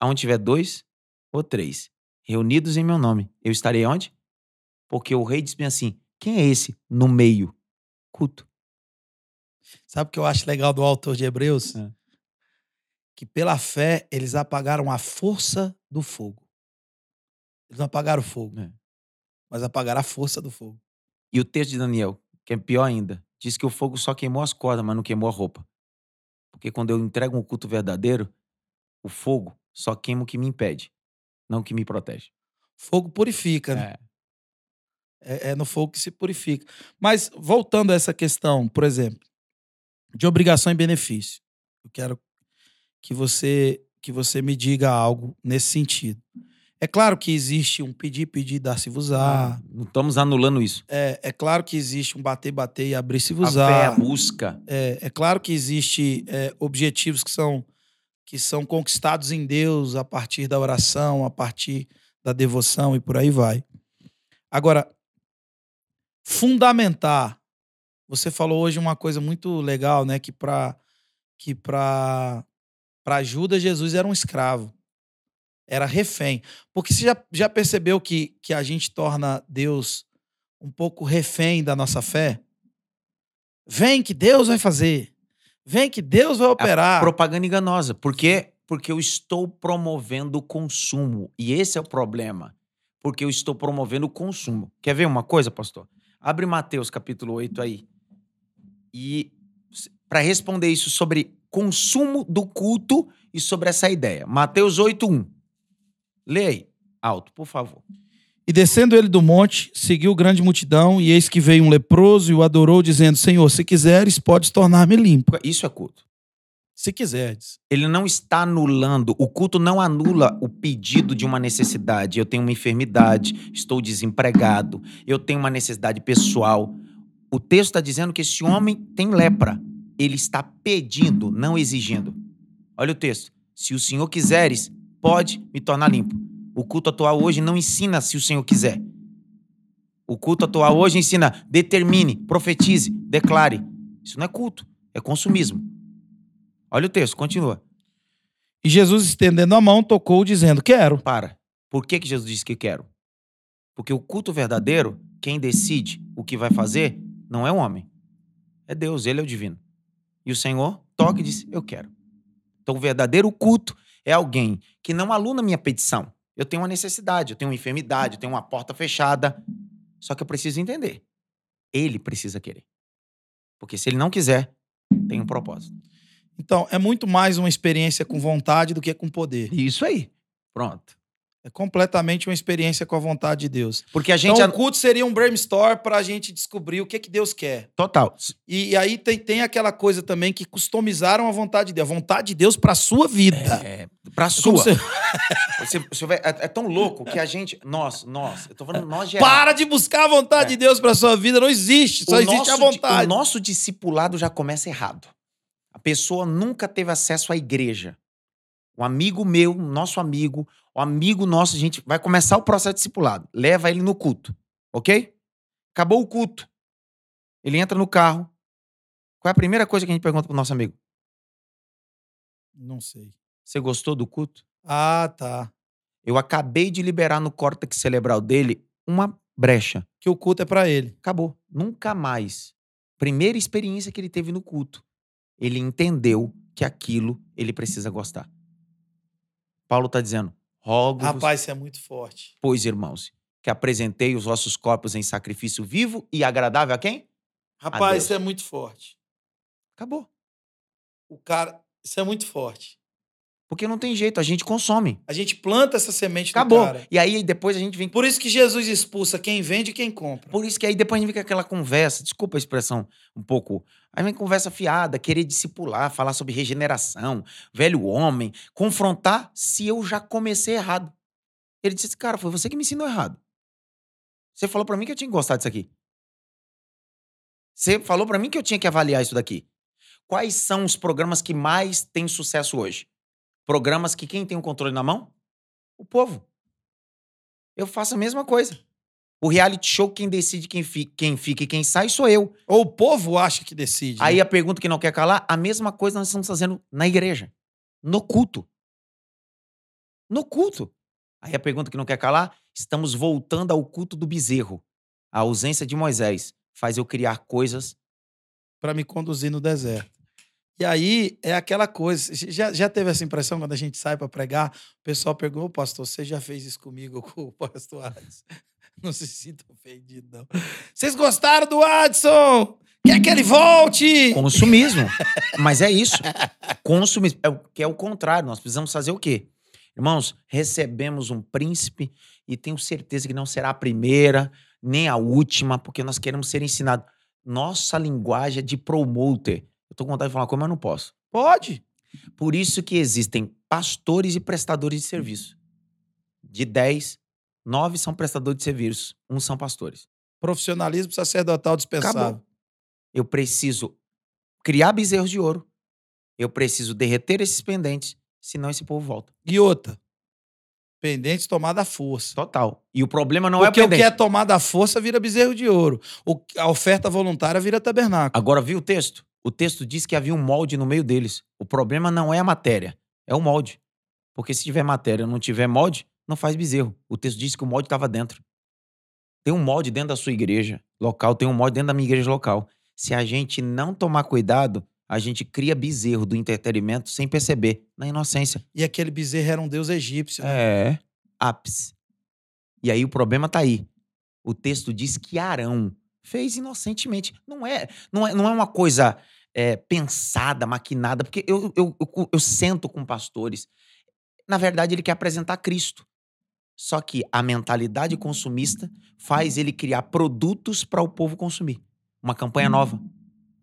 Aonde tiver dois ou três reunidos em meu nome, eu estarei onde? Porque o rei diz-me assim: quem é esse no meio? Culto. Sabe o que eu acho legal do autor de Hebreus? É. Que pela fé eles apagaram a força do fogo. Eles não apagaram o fogo, É. mas apagaram a força do fogo. E o texto de Daniel, que é pior ainda, diz que o fogo só queimou as cordas, mas não queimou a roupa. Porque quando eu entrego um culto verdadeiro, o fogo só queima o que me impede, não o que me protege. Fogo purifica, né? É. É, é no fogo que se purifica. Mas voltando a essa questão, por exemplo, de obrigação e benefício. Eu quero que você que você me diga algo nesse sentido. É claro que existe um pedir, pedir, dar-se-vos-á. Não estamos anulando isso. É, é claro que existe um bater, bater e A abrir-se-vos-á. fé, a busca. É, é claro que existe é, objetivos que são que são conquistados em Deus a partir da oração, a partir da devoção e por aí vai. Agora, fundamentar. Você falou hoje uma coisa muito legal, né? Que para que para para Judas Jesus era um escravo, era refém. Porque você já, já percebeu que, que a gente torna Deus um pouco refém da nossa fé? Vem que Deus vai fazer. Vem que Deus vai operar. Propaganda enganosa. Por quê? Porque eu estou promovendo o consumo. E esse é o problema. Porque eu estou promovendo o consumo. Quer ver uma coisa, pastor? Abre Mateus capítulo 8 aí. E para responder isso sobre consumo do culto e sobre essa ideia. Mateus 8:1. Lê aí, alto, por favor. E descendo ele do monte, seguiu grande multidão, e eis que veio um leproso e o adorou, dizendo: Senhor, se quiseres, podes tornar-me limpo. Isso é culto. Se quiseres. Ele não está anulando, o culto não anula o pedido de uma necessidade. Eu tenho uma enfermidade, estou desempregado, eu tenho uma necessidade pessoal. O texto está dizendo que esse homem tem lepra. Ele está pedindo, não exigindo. Olha o texto. Se o Senhor quiseres, pode me tornar limpo. O culto atual hoje não ensina se o Senhor quiser. O culto atual hoje ensina determine, profetize, declare. Isso não é culto, é consumismo. Olha o texto, continua. E Jesus, estendendo a mão, tocou, dizendo: Quero. Para. Por que, que Jesus disse que quero? Porque o culto verdadeiro, quem decide o que vai fazer, não é o homem. É Deus, ele é o divino. E o Senhor toca e diz: Eu quero. Então, o verdadeiro culto é alguém que não aluna minha petição. Eu tenho uma necessidade, eu tenho uma enfermidade, eu tenho uma porta fechada. Só que eu preciso entender. Ele precisa querer. Porque se ele não quiser, tem um propósito. Então, é muito mais uma experiência com vontade do que com poder. Isso aí. Pronto. É completamente uma experiência com a vontade de Deus. Porque a gente. Então, o culto seria um brainstorm para a gente descobrir o que, que Deus quer. Total. E, e aí tem, tem aquela coisa também que customizaram a vontade de Deus. A vontade de Deus para sua vida. É, pra É como sua. se- Você- você vai- é, é tão louco que a gente. Nós, nós. Eu tô falando nós geral. Para de buscar a vontade de Deus para sua vida. Não existe. Só O existe a nosso vontade. O nosso discipulado já começa errado. A pessoa nunca teve acesso à igreja. Um amigo meu, nosso amigo, o amigo nosso, a gente vai começar o processo discipulado. Leva ele no culto, ok? Acabou o culto. Ele entra no carro. Qual é a primeira coisa que a gente pergunta pro nosso amigo? Não sei. Você gostou do culto? Ah, tá. Eu acabei de liberar no córtex cerebral dele uma brecha. Que o culto é para ele. Acabou. Nunca mais. Primeira experiência que ele teve no culto. Ele entendeu que aquilo ele precisa gostar. Paulo está dizendo: rogo Rapaz, isso é muito forte. pois, irmãos, que apresentei os vossos corpos em sacrifício vivo e agradável a quem? Rapaz, Deus. isso é muito forte. Acabou. O cara, isso é muito forte. Porque não tem jeito, a gente consome. A gente planta essa semente Acabou. E aí depois a gente vem. Por isso que Jesus expulsa quem vende e quem compra. Por isso que aí depois a gente vem com aquela conversa, desculpa a expressão um pouco. Aí vem conversa fiada, querer discipular, falar sobre regeneração, velho homem, confrontar se eu já comecei errado. Ele disse, cara, foi você que me ensinou errado. Você falou pra mim que eu tinha que gostar disso aqui. Você falou pra mim que eu tinha que avaliar isso daqui. Quais são os programas que mais têm sucesso hoje? Programas que quem tem o controle na mão? O povo. Eu faço a mesma coisa. O reality show, quem decide quem fica, quem fica e quem sai sou eu. Ou o povo acha que decide. Aí né? a pergunta que não quer calar, a mesma coisa nós estamos fazendo na igreja. No culto. No culto. Aí a pergunta que não quer calar, estamos voltando ao culto do bezerro. A ausência de Moisés faz eu criar coisas. para me conduzir no deserto. E aí é aquela coisa. Já, já teve essa impressão quando a gente sai para pregar? O pessoal perguntou, pastor, você já fez isso comigo com o pastor Adson? Não se sinta ofendido, não. Vocês gostaram do Adson? Quer que ele volte? Consumismo. Mas é isso. Consumismo. É o que é o contrário. Nós precisamos fazer o quê? Irmãos, recebemos um príncipe e tenho certeza que não será a primeira, nem a última, porque nós queremos ser ensinados. Nossa linguagem é de promoter. Eu tô com vontade de falar uma coisa, mas eu não posso. Pode. Por isso que existem pastores e prestadores de serviço. De 10, 9 são prestadores de serviço, uns são pastores. Profissionalismo sacerdotal dispensável. Acabou. Eu preciso criar bezerros de ouro. Eu preciso derreter esses pendentes, senão esse povo volta. E outra. Pendentes tomada à força. Total. E o problema não Porque é o o que pendente. é tomada à força vira bezerro de ouro. O- a oferta voluntária vira tabernáculo. Agora, viu o texto? O texto diz que havia um molde no meio deles. O problema não é a matéria, é o molde. Porque se tiver matéria e não tiver molde, não faz bezerro. O texto diz que o molde estava dentro. Tem um molde dentro da sua igreja local, tem um molde dentro da minha igreja local. Se a gente não tomar cuidado, a gente cria bezerro do entretenimento sem perceber, na inocência. E aquele bezerro era um deus egípcio. né? É. Ápice. E aí o problema tá aí. O texto diz que Arão fez inocentemente. Não é, não é, não é uma coisa é, pensada, maquinada, porque eu, eu, eu, eu sento com pastores. Na verdade, ele quer apresentar Cristo. Só que a mentalidade consumista faz ele criar produtos para o povo consumir. Uma campanha nova,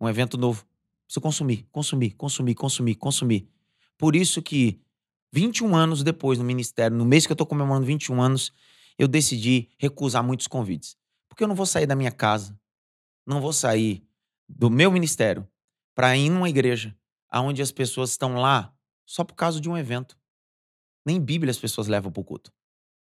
um evento novo. Preciso consumir, consumir, consumir, consumir, consumir. Por isso que 21 anos depois no ministério, no mês que eu tô comemorando 21 anos, eu decidi recusar muitos convites. Porque eu não vou sair da minha casa, não vou sair do meu ministério para ir numa igreja onde as pessoas estão lá só por causa de um evento. Nem Bíblia as pessoas levam para o culto.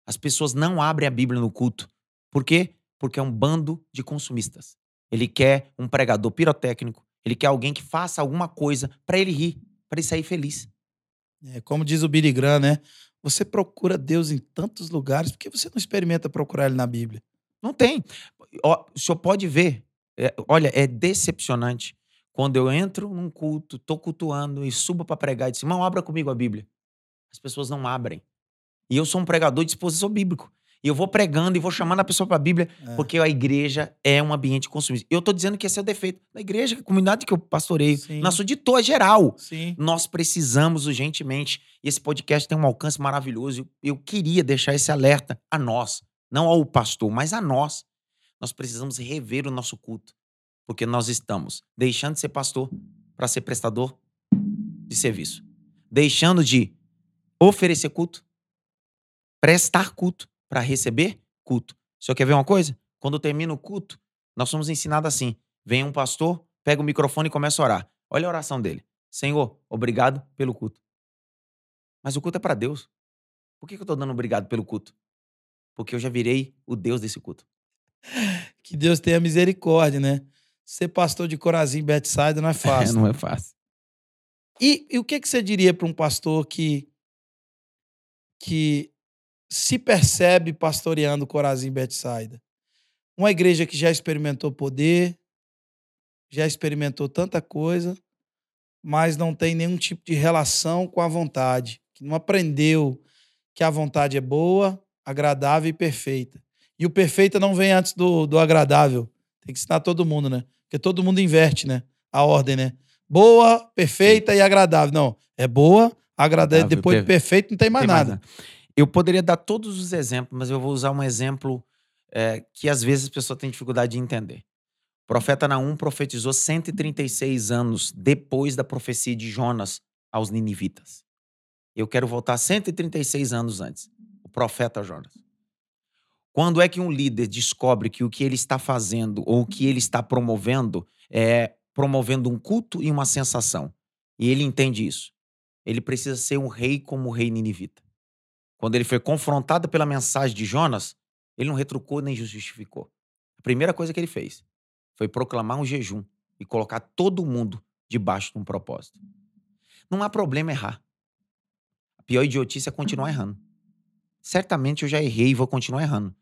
As pessoas não abrem a Bíblia no culto. Por quê? Porque é um bando de consumistas. Ele quer um pregador pirotécnico, ele quer alguém que faça alguma coisa para ele rir, para ele sair feliz. É, como diz o Billy Graham, né? Você procura Deus em tantos lugares, por que você não experimenta procurar ele na Bíblia? Não tem. O senhor pode ver. é, olha, é decepcionante. Quando eu entro num culto, tô cultuando e subo para pregar e diz, irmão, abra comigo a Bíblia. As pessoas não abrem. E eu sou um pregador de exposição bíblico. E eu vou pregando e vou chamando a pessoa para a Bíblia, É. porque a igreja é um ambiente consumista. Eu tô dizendo que esse é o defeito da igreja, a comunidade que eu pastoreio. Sim. Nosso ditor é geral. Sim. Nós precisamos urgentemente. E esse podcast tem um alcance maravilhoso. Eu queria deixar esse alerta a nós, não ao pastor, mas a nós. Nós precisamos rever o nosso culto, porque nós estamos deixando de ser pastor para ser prestador de serviço, deixando de oferecer culto, prestar culto para receber culto. Senhor quer ver uma coisa? Quando termina o culto, nós somos ensinados assim: vem um pastor, pega o microfone e começa a orar. Olha a oração dele. Senhor, obrigado pelo culto. Mas o culto é para Deus. Por que eu estou dando obrigado pelo culto? Porque eu já virei o Deus desse culto. Que Deus tenha misericórdia, né? Ser pastor de Corazim Bethsaida não é fácil. não é fácil. E, e o que, que você diria para um pastor que, que se percebe pastoreando Corazim Bethsaida? Uma igreja que já experimentou poder, já experimentou tanta coisa, mas não tem nenhum tipo de relação com a vontade, que não aprendeu que a vontade é boa, agradável e perfeita. E o perfeito não vem antes do, do agradável. Tem que ensinar todo mundo, né? Porque todo mundo inverte, né? A ordem, né? Boa, perfeita e agradável. Não, é boa, agradável. Depois de perfeito. não tem mais Tem mais nada. Eu poderia dar todos os exemplos, mas eu vou usar um exemplo é, que às vezes as pessoas têm dificuldade de entender. O profeta Naum profetizou 136 anos depois da profecia de Jonas aos ninivitas. Eu quero voltar 136 anos antes. O profeta Jonas. Quando é que um líder descobre que o que ele está fazendo ou o que ele está promovendo é promovendo um culto e uma sensação? E ele entende isso. Ele precisa ser um rei como o rei ninivita. Quando ele foi confrontado pela mensagem de Jonas, Ele não retrucou nem justificou. A primeira coisa que ele fez foi proclamar um jejum e colocar todo mundo debaixo de um propósito. Não há problema errar. A pior idiotice é continuar errando. Certamente eu já errei e vou continuar errando.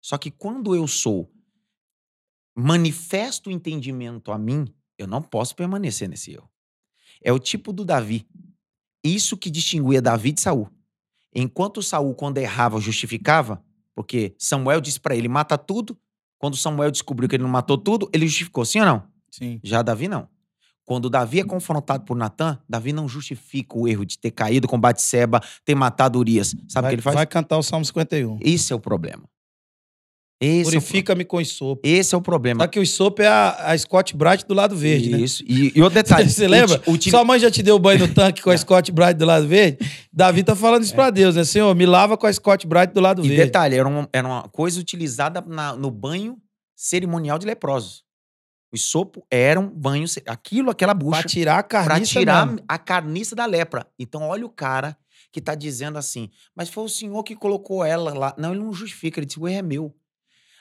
Só que quando eu sou manifesto o entendimento a mim, eu não posso permanecer nesse erro. É o tipo do Davi. Isso que distinguia Davi de Saul. Enquanto Saul, quando errava, justificava, porque Samuel disse para ele: mata tudo. Quando Samuel descobriu que ele não matou tudo, ele justificou, sim ou não? Sim. Já Davi não. Quando Davi é confrontado por Natan, Davi não justifica o erro de ter caído com Batseba, ter matado Urias. Sabe o que ele faz? vai cantar o Salmo 51. Esse é o problema. Esse Purifica-me com é o, esse é o problema. Só que o isopo é a, a Scott Bright do lado verde, né? Isso. E, e outro detalhe. Você lembra? O, ti- o time, Sua mãe já te deu banho no tanque com a É. Scott Bright do lado verde? Davi tá falando isso pra Deus, né? Senhor, me lava com a Scott Bright do lado e verde. detalhe, era, um- era uma coisa utilizada na- no banho cerimonial de leprosos. O sopo era um banho, aquilo, aquela bucha, Pra tirar a pra carniça tirar mesmo. a carniça da lepra. Então, olha o cara que tá dizendo assim, mas foi o senhor que colocou ela lá. Não, ele não justifica, ele disse, o erro é meu.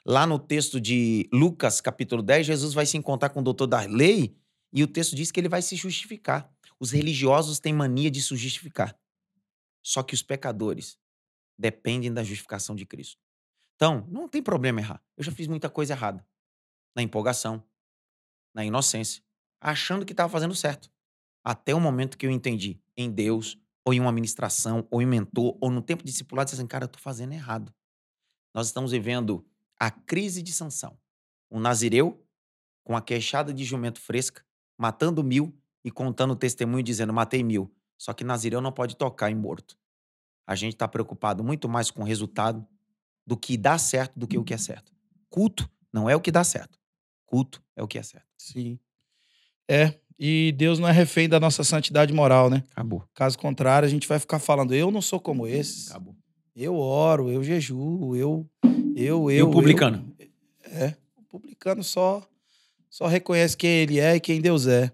Lá no texto de Lucas, capítulo 10, Jesus vai se encontrar com o doutor da lei e o texto diz que ele vai se justificar. Os religiosos têm mania de se justificar. Só que os pecadores dependem da justificação de Cristo. Então, não tem problema errar. Eu já fiz muita coisa errada. Na empolgação, na inocência, achando que estava fazendo certo. Até o momento que eu entendi em Deus, ou em uma ministração, ou em mentor, ou no tempo discipulado, disse assim, cara, eu tô fazendo errado. Nós estamos vivendo a crise de Sansão. Um nazireu com a queixada de jumento fresca, matando mil e contando o testemunho dizendo, matei mil. Só que nazireu não pode tocar em morto. A gente está preocupado muito mais com o resultado do que dá certo do que o que é certo. Culto não é o que dá certo. Culto é o que é certo. Sim. É, e Deus não é refém da nossa santidade moral, né? Acabou. Caso contrário, a gente vai ficar falando, eu não sou como esses. Acabou. Eu oro, eu jejuo, eu. Eu, eu. E o publicano? eu- É. O publicano só, só reconhece quem ele é e quem Deus é.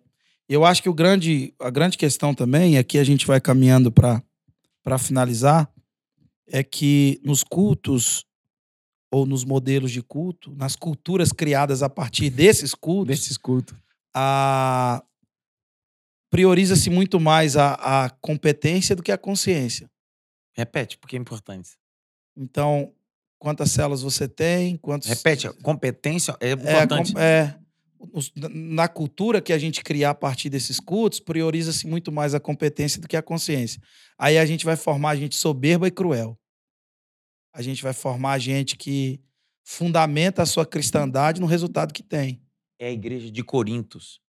E eu acho que o grande, a grande questão também, e aqui a gente vai caminhando para finalizar, é que nos cultos ou nos modelos de culto, nas culturas criadas a partir desses cultos, Desses cultos. a prioriza-se muito mais a, a competência do que a consciência. Repete, porque é importante. Então, quantas células você tem, quantos Repete, competência é é, importante. é, os- na cultura que a gente criar a partir desses cultos, prioriza-se muito mais a competência do que a consciência. Aí a gente vai formar gente soberba e cruel. A gente vai formar gente que fundamenta a sua cristandade no resultado que tem. É a igreja de Corintos.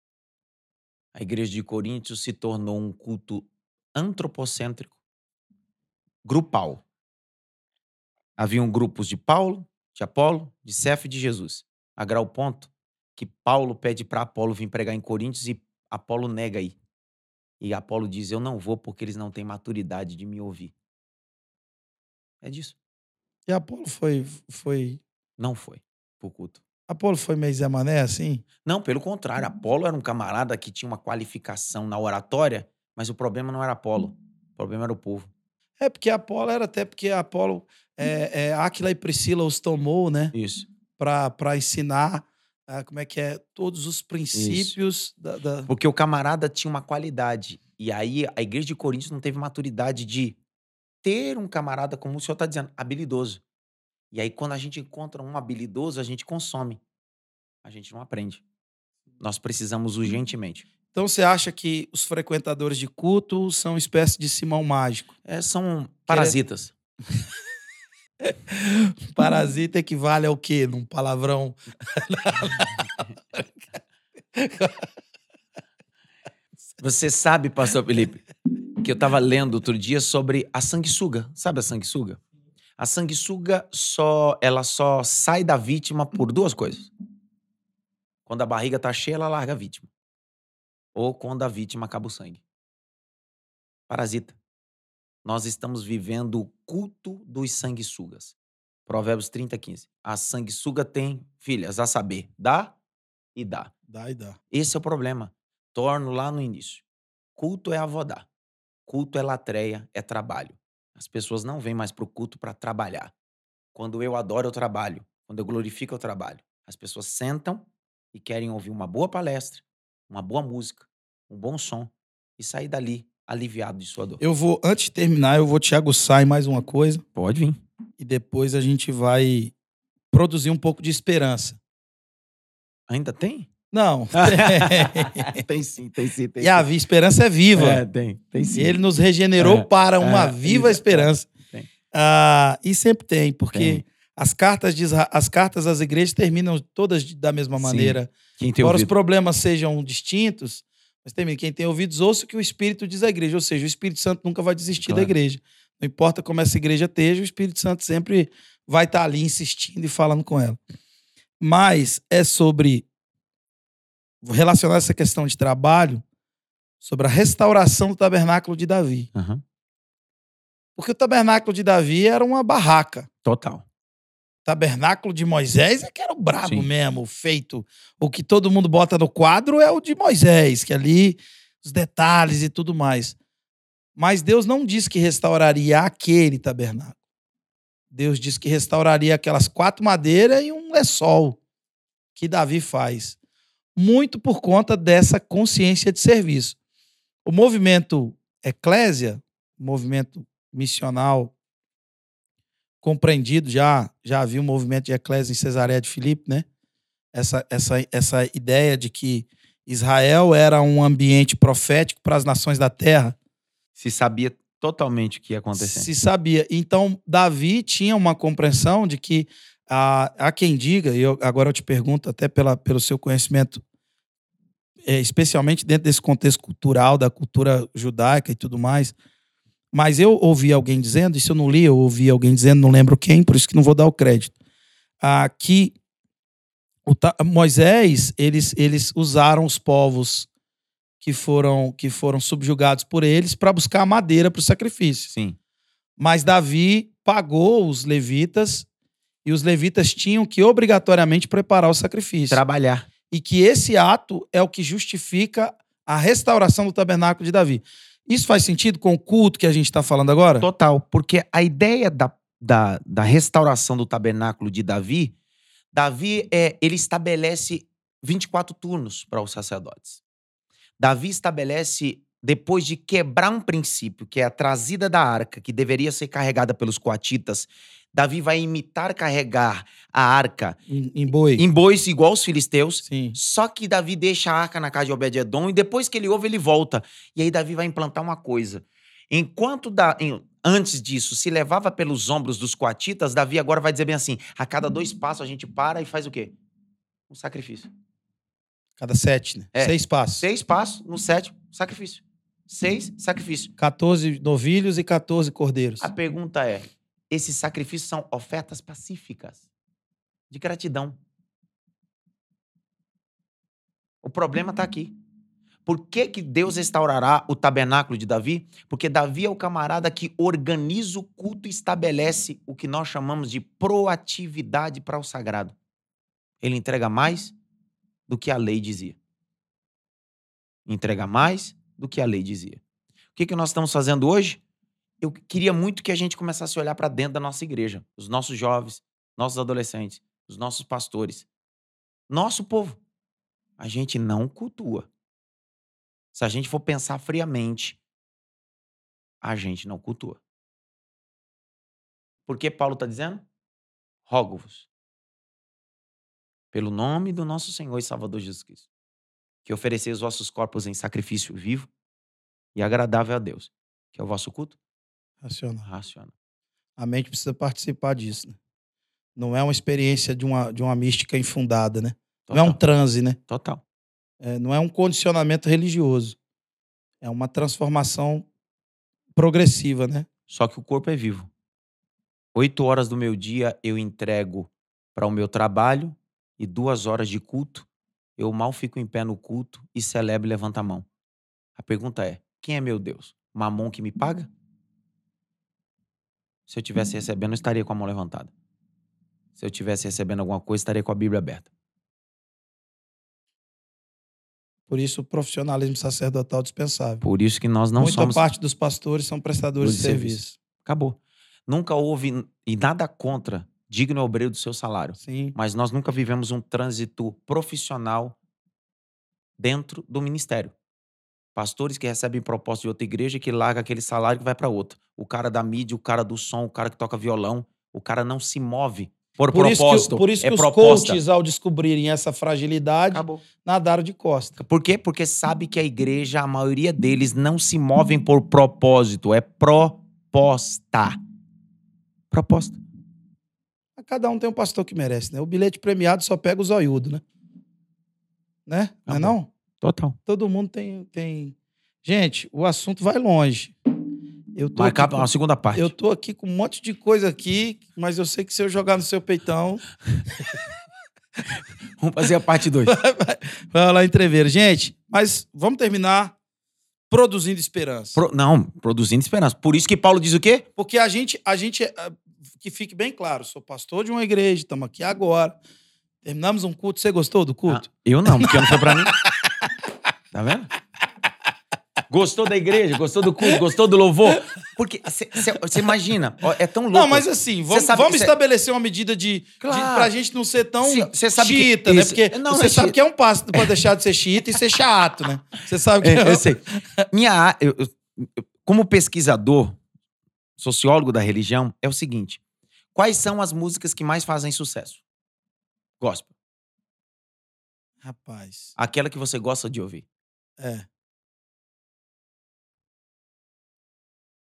A igreja de Corintos se tornou um culto antropocêntrico, grupal. Haviam grupos de Paulo, de Apolo, de Cefo e de Jesus. A grau ponto que Paulo pede para Apolo vir pregar em Coríntios e Apolo nega aí. E Apolo diz: Eu não vou porque eles não têm maturidade de me ouvir. É disso. E Apolo foi, foi, Não foi pro culto. Apolo foi meio Zé Mané, assim? Não, pelo contrário. Apolo era um camarada que tinha uma qualificação na oratória, mas o problema não era Apolo. O problema era o povo. É porque Apolo era até porque Apolo, é, é, Áquila e Priscila os tomou, né? Isso. para ensinar ah, como é que é todos os princípios da, da- Porque o camarada tinha uma qualidade. E aí a igreja de Coríntios não teve maturidade de ter um camarada, como o senhor está dizendo, habilidoso. E aí, quando a gente encontra um habilidoso, a gente consome. A gente não aprende. Nós precisamos urgentemente. Então você acha que os frequentadores de culto são uma espécie de Simão mágico? É, são parasitas. Parasita equivale ao quê? Num palavrão. Você sabe, pastor Felipe, que eu estava lendo outro dia sobre a sanguessuga. Sabe a sanguessuga? A sanguessuga só, ela só sai da vítima por duas coisas. Quando a barriga tá cheia, ela larga a vítima. Ou quando a vítima acaba o sangue. Parasita. Nós estamos vivendo o culto dos sanguessugas. Provérbios 30, 15. A sanguessuga tem filhas, a saber, dá e dá. Dá e dá. Esse é o problema. Torno lá no início. Culto é avodar. Culto é latreia, é trabalho. As pessoas não vêm mais para o culto para trabalhar. quando eu adoro o trabalho, quando eu glorifico o trabalho. As pessoas sentam e querem ouvir uma boa palestra, uma boa música, um bom som e sair dali aliviado de sua dor. Eu vou, antes de terminar, eu vou te aguçar em mais uma coisa Pode vir. e depois a gente vai produzir um pouco de esperança. Ainda tem? Não. tem sim, tem sim, tem e a esperança é viva. É, tem, tem sim. E ele nos regenerou É, para uma é, viva esperança. tem. Ah, e sempre tem, porque Tem. as cartas de as cartas às igrejas terminam todas da mesma Sim, maneira. Quem tem Embora os ouvido. problemas sejam distintos, mas termina. Quem tem ouvidos, ouça o que o Espírito diz à igreja. Ou seja, o Espírito Santo nunca vai desistir da Claro. igreja. Não importa como essa igreja esteja, o Espírito Santo sempre vai estar ali insistindo e falando com ela. Mas é sobre relacionar essa questão de trabalho sobre a restauração do tabernáculo de Davi. Aham, Porque o tabernáculo de Davi era uma barraca. Total. Tabernáculo de Moisés é que era o brabo Sim. mesmo, feito. O que todo mundo bota no quadro é o de Moisés, que ali os detalhes e tudo mais. Mas Deus não disse que restauraria aquele tabernáculo. Deus disse que restauraria aquelas quatro madeiras e um lençol que Davi faz. Muito por conta dessa consciência de serviço. O movimento eclésia, o movimento missional compreendido, já já havia um movimento de eclésia em Cesareia de Filipe, né? Essa, essa, essa ideia de que Israel era um ambiente profético para as nações da terra, Se sabia totalmente o que ia acontecer. se sabia. Então, Davi tinha uma compreensão de que há, há quem diga, e eu, agora eu te pergunto, até pela, pelo seu conhecimento, é, especialmente dentro desse contexto cultural, da cultura judaica e tudo mais, mas eu ouvi alguém dizendo, isso eu não li, eu ouvi alguém dizendo, não lembro quem, por isso que não vou dar o crédito, ah, que o Moisés, eles, eles usaram os povos que foram, que foram subjugados por eles para buscar madeira para o sacrifício. Sim. Mas Davi pagou os levitas e os levitas tinham que obrigatoriamente preparar o sacrifício. Trabalhar. E que esse ato é o que justifica a restauração do tabernáculo de Davi. Isso faz sentido com o culto que a gente está falando agora? Total. Porque a ideia da, da, da restauração do tabernáculo de Davi, Davi é, ele estabelece 24 turnos para os sacerdotes. Davi estabelece, depois de quebrar um princípio, que é a trazida da arca, que deveria ser carregada pelos coatitas, Davi vai imitar carregar a arca Em, em boi. em bois igual os filisteus, Sim. Só que Davi deixa a arca na casa de Obed-Edom e depois que ele ouve, ele volta. E aí Davi vai implantar uma coisa. Enquanto da, em- antes disso se levava pelos ombros dos coatitas, Davi agora vai dizer bem assim: a cada dois passos a gente para e faz o quê? Um sacrifício. Cada sete, né? É. Seis passos. Seis passos, no sétimo, sacrifício. Seis, sacrifício. 14 novilhos e 14 cordeiros. A pergunta é: esses sacrifícios são ofertas pacíficas de gratidão. O problema está aqui. Por que, que Deus restaurará o tabernáculo de Davi? Porque Davi é o camarada que organiza o culto e estabelece o que nós chamamos de proatividade para o sagrado. Ele entrega mais do que a lei dizia. Entrega mais do que a lei dizia. O que, que nós estamos fazendo hoje? Eu queria muito que a gente começasse a olhar para dentro da nossa igreja, os nossos jovens, nossos adolescentes, os nossos pastores, nosso povo. A gente não cultua. Se a gente for pensar friamente, a gente não cultua. Por que Paulo está dizendo? Rogo-vos, pelo nome do nosso Senhor e Salvador Jesus Cristo, que ofereceis os vossos corpos em sacrifício vivo e agradável a Deus, que é o vosso culto Racional. racional. A mente precisa participar disso, né? Não é uma experiência de uma, de uma mística infundada, né? Não é um Total. transe, né? Total. É, não é um condicionamento religioso. É uma transformação progressiva, né? Só que o corpo é vivo. Oito horas do meu dia eu entrego para o meu trabalho e duas horas de culto. Eu mal fico em pé no culto e celebro e levanto a mão. A pergunta é: quem é meu Deus? Mamon que me paga? Se eu tivesse recebendo, eu estaria com a mão levantada. Se eu tivesse recebendo alguma coisa, estaria com a Bíblia aberta. Por isso o profissionalismo sacerdotal dispensável. Por isso que nós não Muita somos. parte dos pastores são prestadores de de serviço. serviço. Acabou. Nunca houve, e nada contra digno obreiro do seu salário. Sim. Mas nós nunca vivemos um trânsito profissional dentro do ministério. Pastores que recebem proposta de outra igreja e que larga aquele salário que vai para outra. O cara da mídia, o cara do som, o cara que toca violão, o cara não se move por, Por isso propósito. que, por isso é que os proposta. coaches, ao descobrirem essa fragilidade, Acabou. nadaram de costa. Por quê? Porque sabe que a igreja, a maioria deles não se movem por propósito, é proposta. Proposta. Cada um tem um pastor que merece, né? O bilhete premiado só pega o zoiudo, né? Né? Não é não? Total. Todo mundo tem, tem... Gente, o assunto vai longe. Eu tô, Marcar com, uma segunda parte. eu tô aqui com um monte de coisa aqui, mas eu sei que se eu jogar no seu peitão, Vamos fazer a parte 2. vai lá entrever. Gente, mas vamos terminar produzindo esperança. não, produzindo esperança. Por isso que Paulo diz o quê? Porque a gente, a gente, ah, que fique bem claro, sou pastor de uma igreja, estamos aqui agora. Terminamos um culto. Você gostou do culto? Ah, eu não, porque não foi pra mim. Tá vendo? Gostou da igreja, gostou do culto, gostou do louvor? Porque você imagina, ó, é tão louco. Não, mas assim, vamos, sabe vamos que cê- estabelecer uma medida de, de Claro. pra gente não ser tão cê sabe que xiita, né? Porque você é sabe que é um passo pra deixar de ser xiita e ser chato, né? Você sabe que É, eu sei. Minha, a- eu- eu- eu- como pesquisador, sociólogo da religião, é o seguinte: quais são as músicas que mais fazem sucesso? Gospel. Rapaz, Aquela que você gosta de ouvir. É.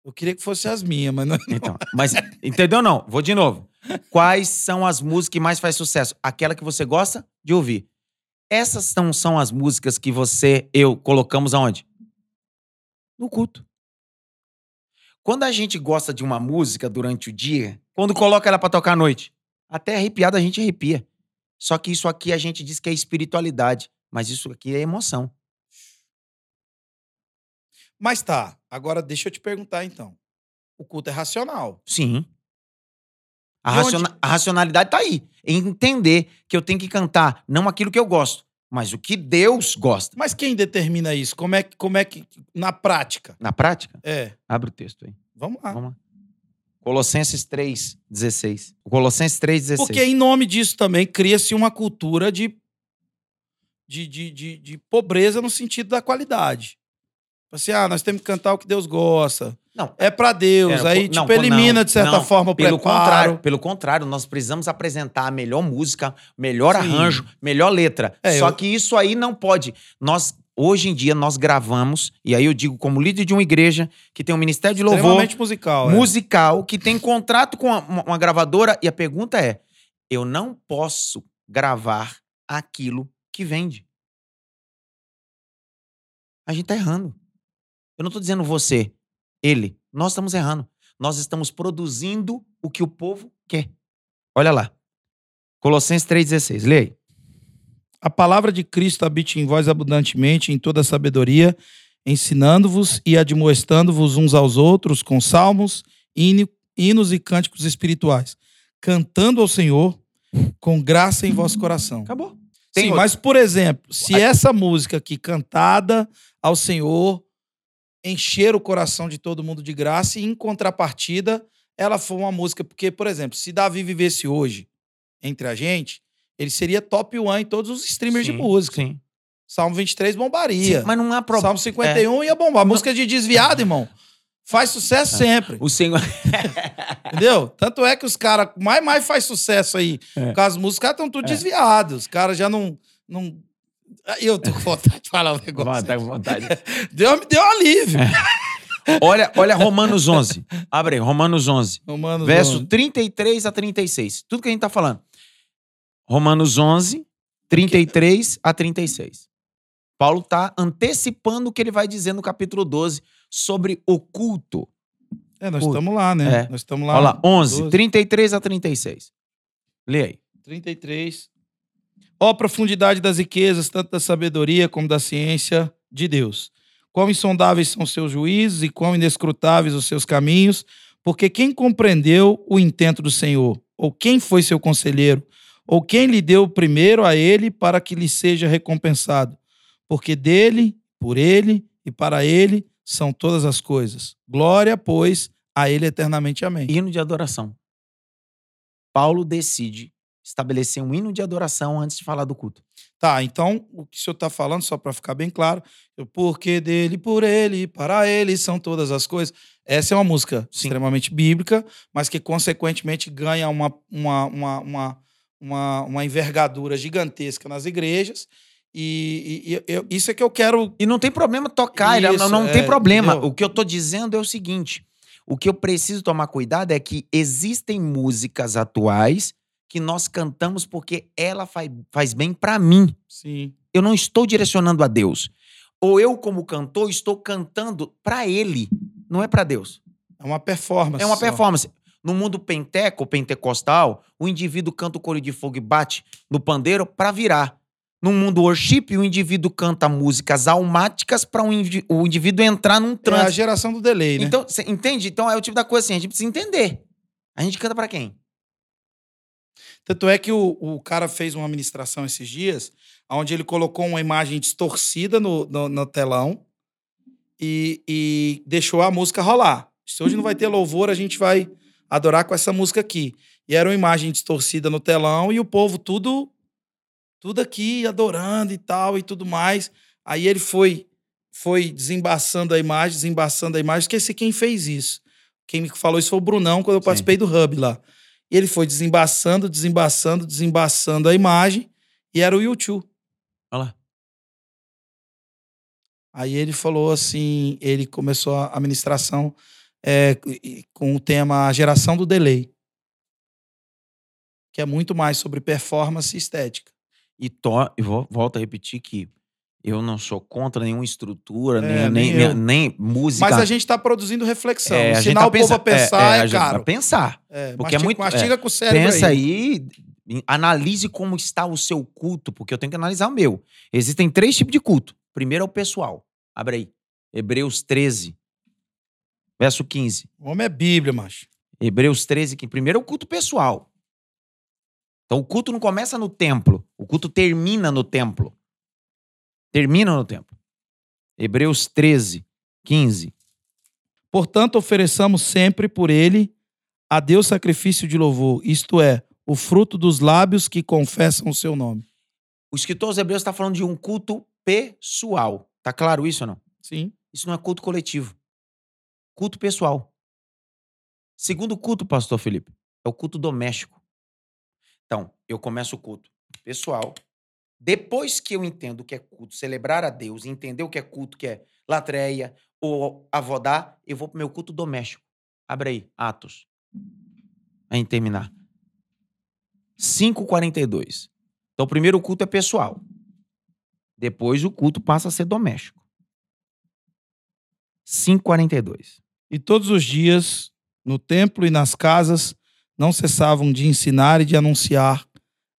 Eu queria que fosse as minhas, mas não. Então, mas entendeu não? Vou de novo. Quais são as músicas que mais faz sucesso? Aquela que você gosta de ouvir. Essas não são as músicas que você, eu, colocamos aonde? No culto. Quando a gente gosta de uma música durante o dia, quando coloca ela pra tocar à noite, até arrepiado a gente arrepia. Só que isso aqui a gente diz que é espiritualidade, mas isso aqui é emoção. Mas tá, agora deixa eu te perguntar então. O culto é racional. Sim. A, E onde- raciona- a racionalidade tá aí. Em entender que eu tenho que cantar não aquilo que eu gosto, mas o que Deus gosta. Mas quem determina isso? Como é, que- como é que. Na prática? Na prática, É. abre o texto aí. Vamos lá. Vamos lá. Colossenses 3, 16. Colossenses 3, 16. Porque em nome disso também cria-se uma cultura de, de, de, de, de pobreza no sentido da qualidade. Assim, ah, nós temos que cantar o que Deus gosta. Não, É pra Deus. Era, aí, não, tipo, elimina, não, de certa não. forma, o pelo preparo. contrário, pelo contrário, nós precisamos apresentar a melhor música, melhor Sim. arranjo, melhor letra. É, Só eu- que isso aí não pode. Nós hoje em dia nós gravamos, e aí eu digo como líder de uma igreja que tem um ministério de louvor, Extremamente musical. é. musical que tem contrato com uma, uma gravadora e a pergunta é: eu não posso gravar aquilo que vende. A gente tá errando. Eu não tô dizendo você, ele. Nós estamos errando. Nós estamos produzindo o que o povo quer. Olha lá. Colossenses 3,16. Lê aí. A palavra de Cristo habite em vós abundantemente em toda sabedoria, ensinando-vos e admoestando-vos uns aos outros com salmos, hino- hinos e cânticos espirituais, cantando ao Senhor com graça em vosso coração. Acabou. Sim, outro. mas, por exemplo, se essa música aqui cantada ao Senhor encher o coração de todo mundo de graça e, em contrapartida, ela for uma música. Porque, por exemplo, se Davi vivesse hoje entre a gente, ele seria top one em todos os streamers de Sim, música. Sim. Salmo 23 bombaria. Sim, mas não há problema. Salmo 51 ia bombar. Música de desviado, irmão. Faz sucesso sempre. O Senhor. Entendeu? Tanto é que os caras mais mais faz sucesso aí. É. Por causa dos músicos, os caras estão tudo desviados. Os caras já não. não... Eu tô com vontade de falar um negócio. Tá com vontade. Deu, deu um alívio. Olha, olha Romanos 11. Abre aí, Romanos 11. Romanos Verso 11. 33 a 36. Tudo que a gente tá falando. Romanos 11, 33 a 36. Paulo tá antecipando o que ele vai dizer no capítulo 12 sobre o culto. É, nós estamos lá, né? é. Nós estamos lá. Olha lá, 11, 12. 33 a 36. Lê aí. 33. Ó profundidade das riquezas, tanto da sabedoria como da ciência de Deus. Quão insondáveis são os seus juízos e quão inescrutáveis os seus caminhos, porque quem compreendeu o intento do Senhor? Ou quem foi seu conselheiro? Ou quem lhe deu primeiro a ele para que lhe seja recompensado? Porque dele, por ele e para ele são todas as coisas. Glória, pois, a ele eternamente. Amém. Hino de adoração. Paulo decide estabelecer um hino de adoração antes de falar do culto. Tá, então o que o senhor está falando, só para ficar bem claro, o porquê dele, por ele, para ele são todas as coisas. Essa é uma música Sim. extremamente bíblica, mas que consequentemente ganha uma, uma, uma, uma, uma, uma envergadura gigantesca nas igrejas. E, e- e isso é que eu quero. E não tem problema tocar, ele- Isso, não, não é, tem problema. entendeu? O que eu tô dizendo é o seguinte: o que eu preciso tomar cuidado é que existem músicas atuais que nós cantamos porque ela faz, faz bem pra mim. Sim. Eu não estou direcionando a Deus. Ou eu, como cantor, estou cantando pra ele, não é pra Deus. É uma performance. É uma só. performance. No mundo penteco, pentecostal, o indivíduo canta o coro de fogo e bate no pandeiro pra virar. No mundo worship, o indivíduo canta músicas almáticas para o indivíduo entrar num É a transe. geração do delay, né? Então, entende? Então é o tipo da coisa assim, a gente precisa entender. A gente canta pra quem? Tanto é que o, o cara fez uma ministração esses dias, onde ele colocou uma imagem distorcida no, no, no telão e, e deixou a música rolar. Se hoje não vai ter louvor, a gente vai adorar com essa música aqui. E era uma imagem distorcida no telão e o povo tudo tudo aqui adorando e tal e tudo mais. Aí ele foi foi desembaçando a imagem, desembaçando a imagem. Esqueci quem fez isso. Quem me falou isso foi o Brunão quando eu Sim. participei do Hub lá. E ele foi desembaçando, desembaçando, desembaçando a imagem e era o YouTube. Olha lá. Aí ele falou assim, ele começou a ministração é, com o tema Geração do Delay, que é muito mais sobre performance e estética. E to, e vo- volto a repetir que eu não sou contra nenhuma estrutura, É, nem, nem nem, música. Mas a gente está produzindo reflexão. É, a gente Ensinar tá o povo a pensa- pensar é, a gente vai caro. pensar. É, porque é mastiga, muito- mastiga com o cérebro Pensa aí. aí, analise como está o seu culto, porque eu tenho que analisar o meu. Existem três tipos de culto. Primeiro é o pessoal. Abre aí. Hebreus 13, verso 15. O homem é Bíblia, macho. Hebreus 13, que primeiro é o culto pessoal. Então o culto não começa no templo, o culto termina no templo. Termina no templo. Hebreus 13, 15. Portanto, ofereçamos sempre por ele a Deus sacrifício de louvor, isto é, o fruto dos lábios que confessam o seu nome. O escritor aos Hebreus está falando de um culto pessoal. Tá claro isso ou não? Sim. Isso não é culto coletivo. Culto pessoal. Segundo culto, pastor Felipe, é o culto doméstico. Então, eu começo o culto pessoal. Depois que eu entendo o que é culto, celebrar a Deus, entender o que é culto, que é latreia ou avodar, eu vou pro meu culto doméstico. Abre aí, Atos. Aí terminar. 5:42. Então, o primeiro culto é pessoal. Depois o culto passa a ser doméstico. 5:42. E todos os dias, no templo e nas casas, não cessavam de ensinar e de anunciar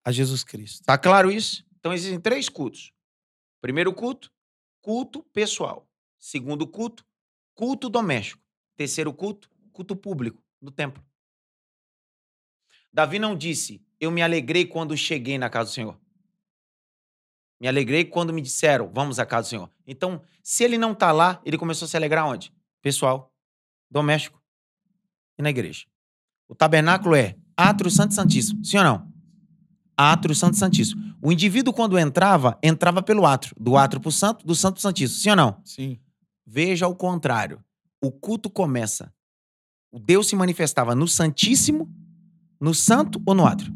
a Jesus Cristo. Tá claro isso? Então existem três cultos. Primeiro culto, culto pessoal. Segundo culto, culto doméstico. Terceiro culto, culto público do templo. Davi não disse: "Eu me alegrei quando cheguei na casa do Senhor". Me alegrei quando me disseram: "Vamos à casa do Senhor". Então, se ele não tá lá, ele começou a se alegrar onde? Pessoal, doméstico e na igreja. O tabernáculo é átrio santo santíssimo. Sim ou não? Átrio santo santíssimo. O indivíduo, quando entrava, entrava pelo átrio. Do átrio pro santo, do santo pro santíssimo. Sim ou não? Sim. Veja ao contrário. O culto começa. O Deus se manifestava no Santíssimo, no Santo ou no átrio?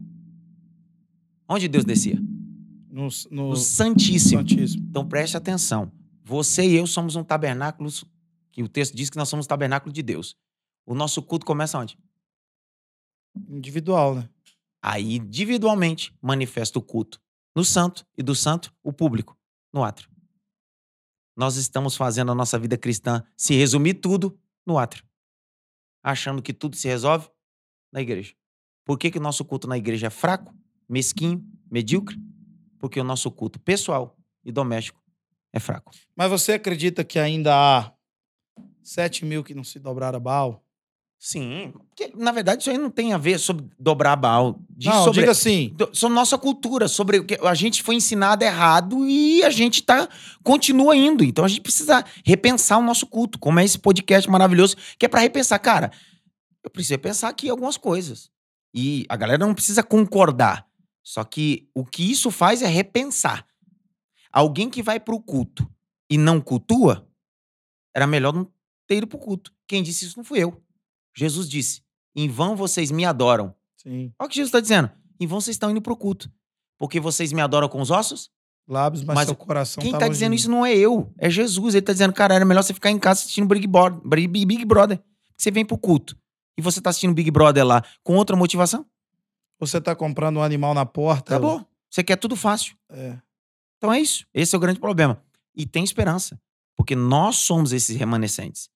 Onde Deus descia? No, no No Santíssimo. Santíssimo. Então preste atenção. Você e eu somos um tabernáculo, que o texto diz que nós somos um tabernáculo de Deus. O nosso culto começa onde? Individual, né? Aí, individualmente, manifesta o culto no santo e do santo, o público, no átrio. Nós estamos fazendo a nossa vida cristã se resumir tudo no átrio. Achando que tudo se resolve na igreja. Por que, que o nosso culto na igreja é fraco, mesquinho, medíocre? Porque o nosso culto pessoal e doméstico é fraco. Mas você acredita que ainda há 7 mil que não se dobraram a Baal? Sim, porque, na verdade isso aí não tem a ver sobre dobrar. Diz não, sobre, diga assim. do- sobre nossa cultura, sobre o que a gente foi ensinado errado e a gente tá continua indo. Então a gente precisa repensar o nosso culto, como é esse podcast maravilhoso, que é para repensar, cara. Eu preciso pensar aqui algumas coisas. E a galera não precisa concordar. Só que o que isso faz é repensar. Alguém que vai pro culto e não cultua, era melhor não ter ido pro culto. Quem disse isso não fui eu. Jesus disse: em vão vocês me adoram. Sim. Olha o que Jesus está dizendo. Em vão vocês estão indo pro culto. Porque vocês me adoram com os ossos? Lábios, mas, Mas seu coração Quem tá tá dizendo isso não é eu, é Jesus. Ele tá dizendo, cara, era melhor você ficar em casa assistindo Big Brother. Big Brother. Você vem pro culto e você tá assistindo Big Brother lá com outra motivação? Você tá comprando um animal na porta. Acabou. Você quer tudo fácil. É. Então é isso. Esse é o grande problema. E tem esperança. Porque nós somos esses remanescentes.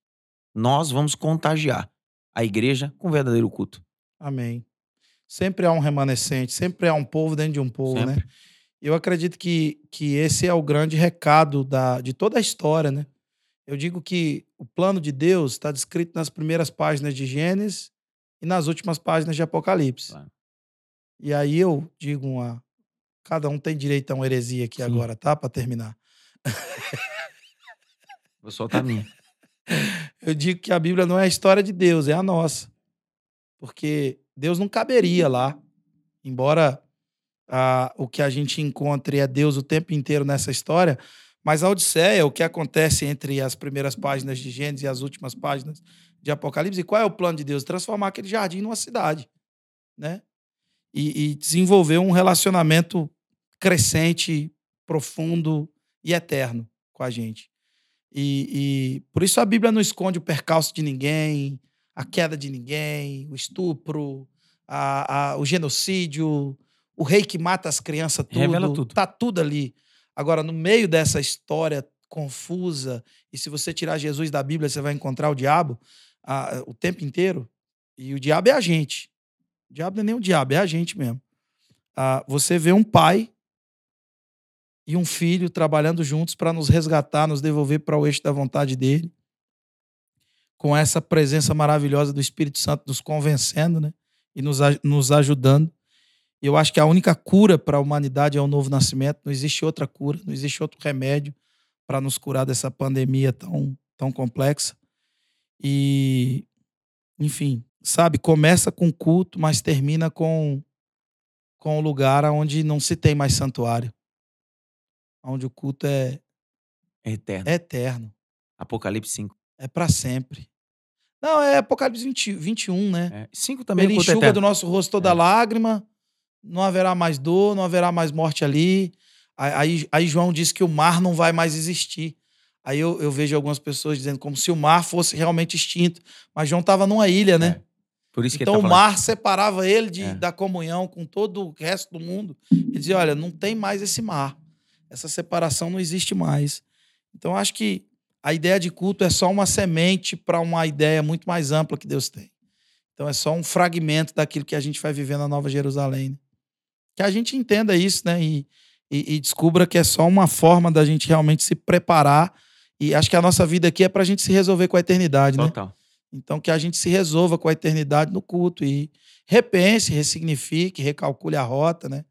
Nós vamos contagiar a igreja com verdadeiro culto. Amém. Sempre há um remanescente, sempre há um povo dentro de um povo, né? Sempre. Eu acredito que, que esse é o grande recado da, de toda a história, né? Eu digo que o plano de Deus está descrito nas primeiras páginas de Gênesis e nas últimas páginas de Apocalipse. Claro. E aí eu digo uma. Cada um tem direito a uma heresia aqui Sim. agora, tá? Para terminar. Vou soltar a minha. Eu digo que a Bíblia não é a história de Deus, é a nossa. Porque Deus não caberia lá. Embora ah, o que a gente encontre é Deus o tempo inteiro nessa história, mas a Odisseia, o que acontece entre as primeiras páginas de Gênesis e as últimas páginas de Apocalipse, e qual é o plano de Deus? Transformar aquele jardim numa cidade, né? E, e desenvolver um relacionamento crescente, profundo e eterno com a gente. E, e por isso a Bíblia não esconde o percalço de ninguém, a queda de ninguém, o estupro, a- a- o genocídio, o rei que mata as crianças, tudo. Revela tudo. Tá tudo ali. Agora, no meio dessa história confusa, e se você tirar Jesus da Bíblia, você vai encontrar o diabo ah, o tempo inteiro. E o diabo é a gente. O diabo não é nem o diabo, é a gente mesmo. Ah, você vê um pai e um filho trabalhando juntos para nos resgatar, nos devolver para o eixo da vontade dele. Com essa presença maravilhosa do Espírito Santo nos convencendo, né? E nos, nos ajudando. Eu acho que a única cura para a humanidade é o novo nascimento. Não existe outra cura, não existe outro remédio para nos curar dessa pandemia tão, tão complexa. E, enfim, sabe, começa com culto, mas termina com com o lugar onde não se tem mais santuário. Onde o culto é, É eterno. é eterno, Apocalipse 5. é para sempre. Não, é Apocalipse 20, 21, né? É. 5 também Ele é culto enxuga do nosso rosto toda É. lágrima, não haverá mais dor, não haverá mais morte ali. Aí, aí, João diz que o mar não vai mais existir. Aí eu, eu vejo algumas pessoas dizendo como se o mar fosse realmente extinto. Mas João estava numa ilha, né? É. Por isso que Então ele o tá falando. mar separava ele de, É. da comunhão com todo o resto do mundo. Ele dizia: olha, não tem mais esse mar. Essa separação não existe mais. Então acho que a ideia de culto é só uma semente para uma ideia muito mais ampla que Deus tem. Então é só um fragmento daquilo que a gente vai viver na Nova Jerusalém. né? Que a gente entenda isso, né? E, e, e descubra que é só uma forma da gente realmente se preparar. E acho que a nossa vida aqui é para a gente se resolver com a eternidade, né? Total. Então, que a gente se resolva com a eternidade no culto e repense, ressignifique, recalcule a rota, né?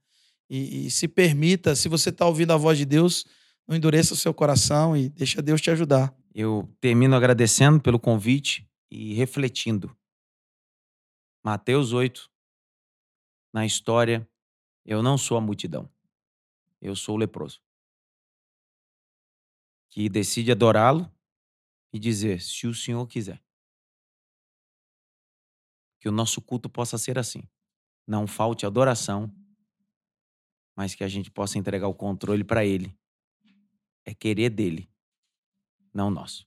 E, e se permita, se você está ouvindo a voz de Deus, não endureça o seu coração e deixa Deus te ajudar. Eu termino agradecendo pelo convite e refletindo. Mateus 8. Na história, eu não sou a multidão. Eu sou o leproso. Que decide adorá-lo e dizer: se o Senhor quiser. Que o nosso culto possa ser assim. Não falte adoração, mas que a gente possa entregar o controle para Ele. É querer dele, não nosso.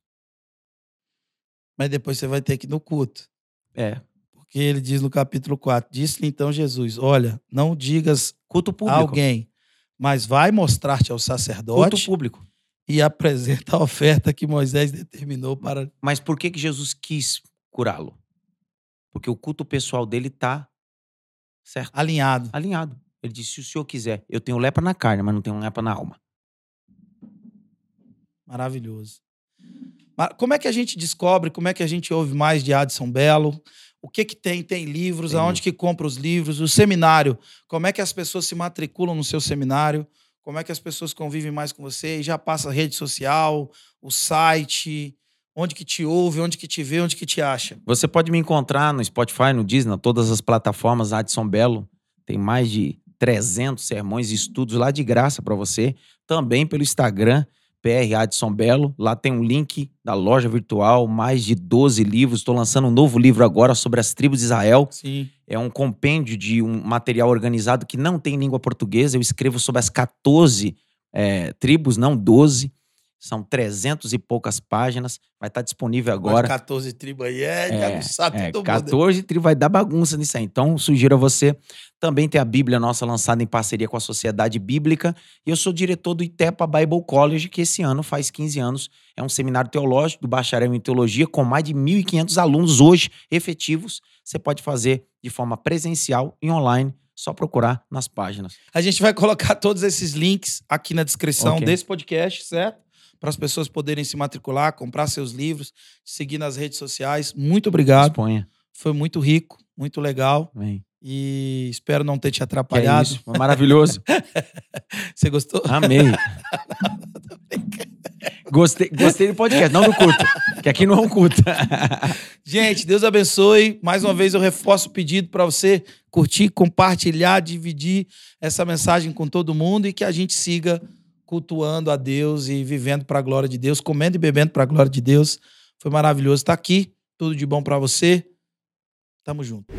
Mas depois você vai ter que ir no culto. É, Porque ele diz no capítulo 4: Disse-lhe então Jesus: Olha, não digas culto a público. alguém, mas vai mostrar-te ao Culto sacerdote público. e apresenta a oferta que Moisés determinou para. Mas por que, que Jesus quis curá-lo? Porque o culto pessoal dele tá certo, Alinhado. alinhado. Ele disse: se o senhor quiser, eu tenho lepra na carne, mas não tenho lepra na alma. Maravilhoso. Como é que a gente descobre, como é que a gente ouve mais de Adson Belo? O que que tem? Tem livros? Tem Aonde que compra os livros? O seminário, como é que as pessoas se matriculam no seu seminário? Como é que as pessoas convivem mais com você? E já passa a rede social, o site, onde que te ouve, onde que te vê, onde que te acha. Você pode me encontrar no Spotify, no Disney, todas as plataformas Adson Belo. Tem mais de 300 sermões e estudos lá de graça para você. Também pelo Instagram, PR Adson Belo. Lá tem um link da loja virtual, mais de 12 livros. Estou lançando um novo livro agora sobre as tribos de Israel. Sim. É um compêndio de um material organizado que não tem língua portuguesa. Eu escrevo sobre as 14 é, tribos, não 12. São 300 e poucas páginas. Vai estar disponível agora. 14 tribos aí é, é é, todo 14 tribos vai dar bagunça nisso aí. Então, sugiro a você também ter a Bíblia nossa lançada em parceria com a Sociedade Bíblica. E eu sou diretor do Itepa Bible College, que esse ano faz 15 anos. É um seminário teológico do bacharel em teologia com mais de 1.500 alunos hoje efetivos. Você pode fazer de forma presencial e online só procurar nas páginas. A gente vai colocar todos esses links aqui na descrição Ok. desse podcast, certo? Para as pessoas poderem se matricular, comprar seus livros, seguir nas redes sociais. Muito obrigado. Disponha. Foi muito rico, muito legal. E espero não ter te Que é atrapalhado. Foi maravilhoso. Você gostou? Amei. Gostei, gostei do podcast, não do culto. Que aqui não é um culto. Gente, Deus abençoe. Mais uma vez eu reforço o pedido para você curtir, compartilhar, dividir essa mensagem com todo mundo e que a gente siga cultuando a Deus e vivendo para a glória de Deus, comendo e bebendo para a glória de Deus. Foi maravilhoso estar aqui. Tudo de bom para você. Tamo junto.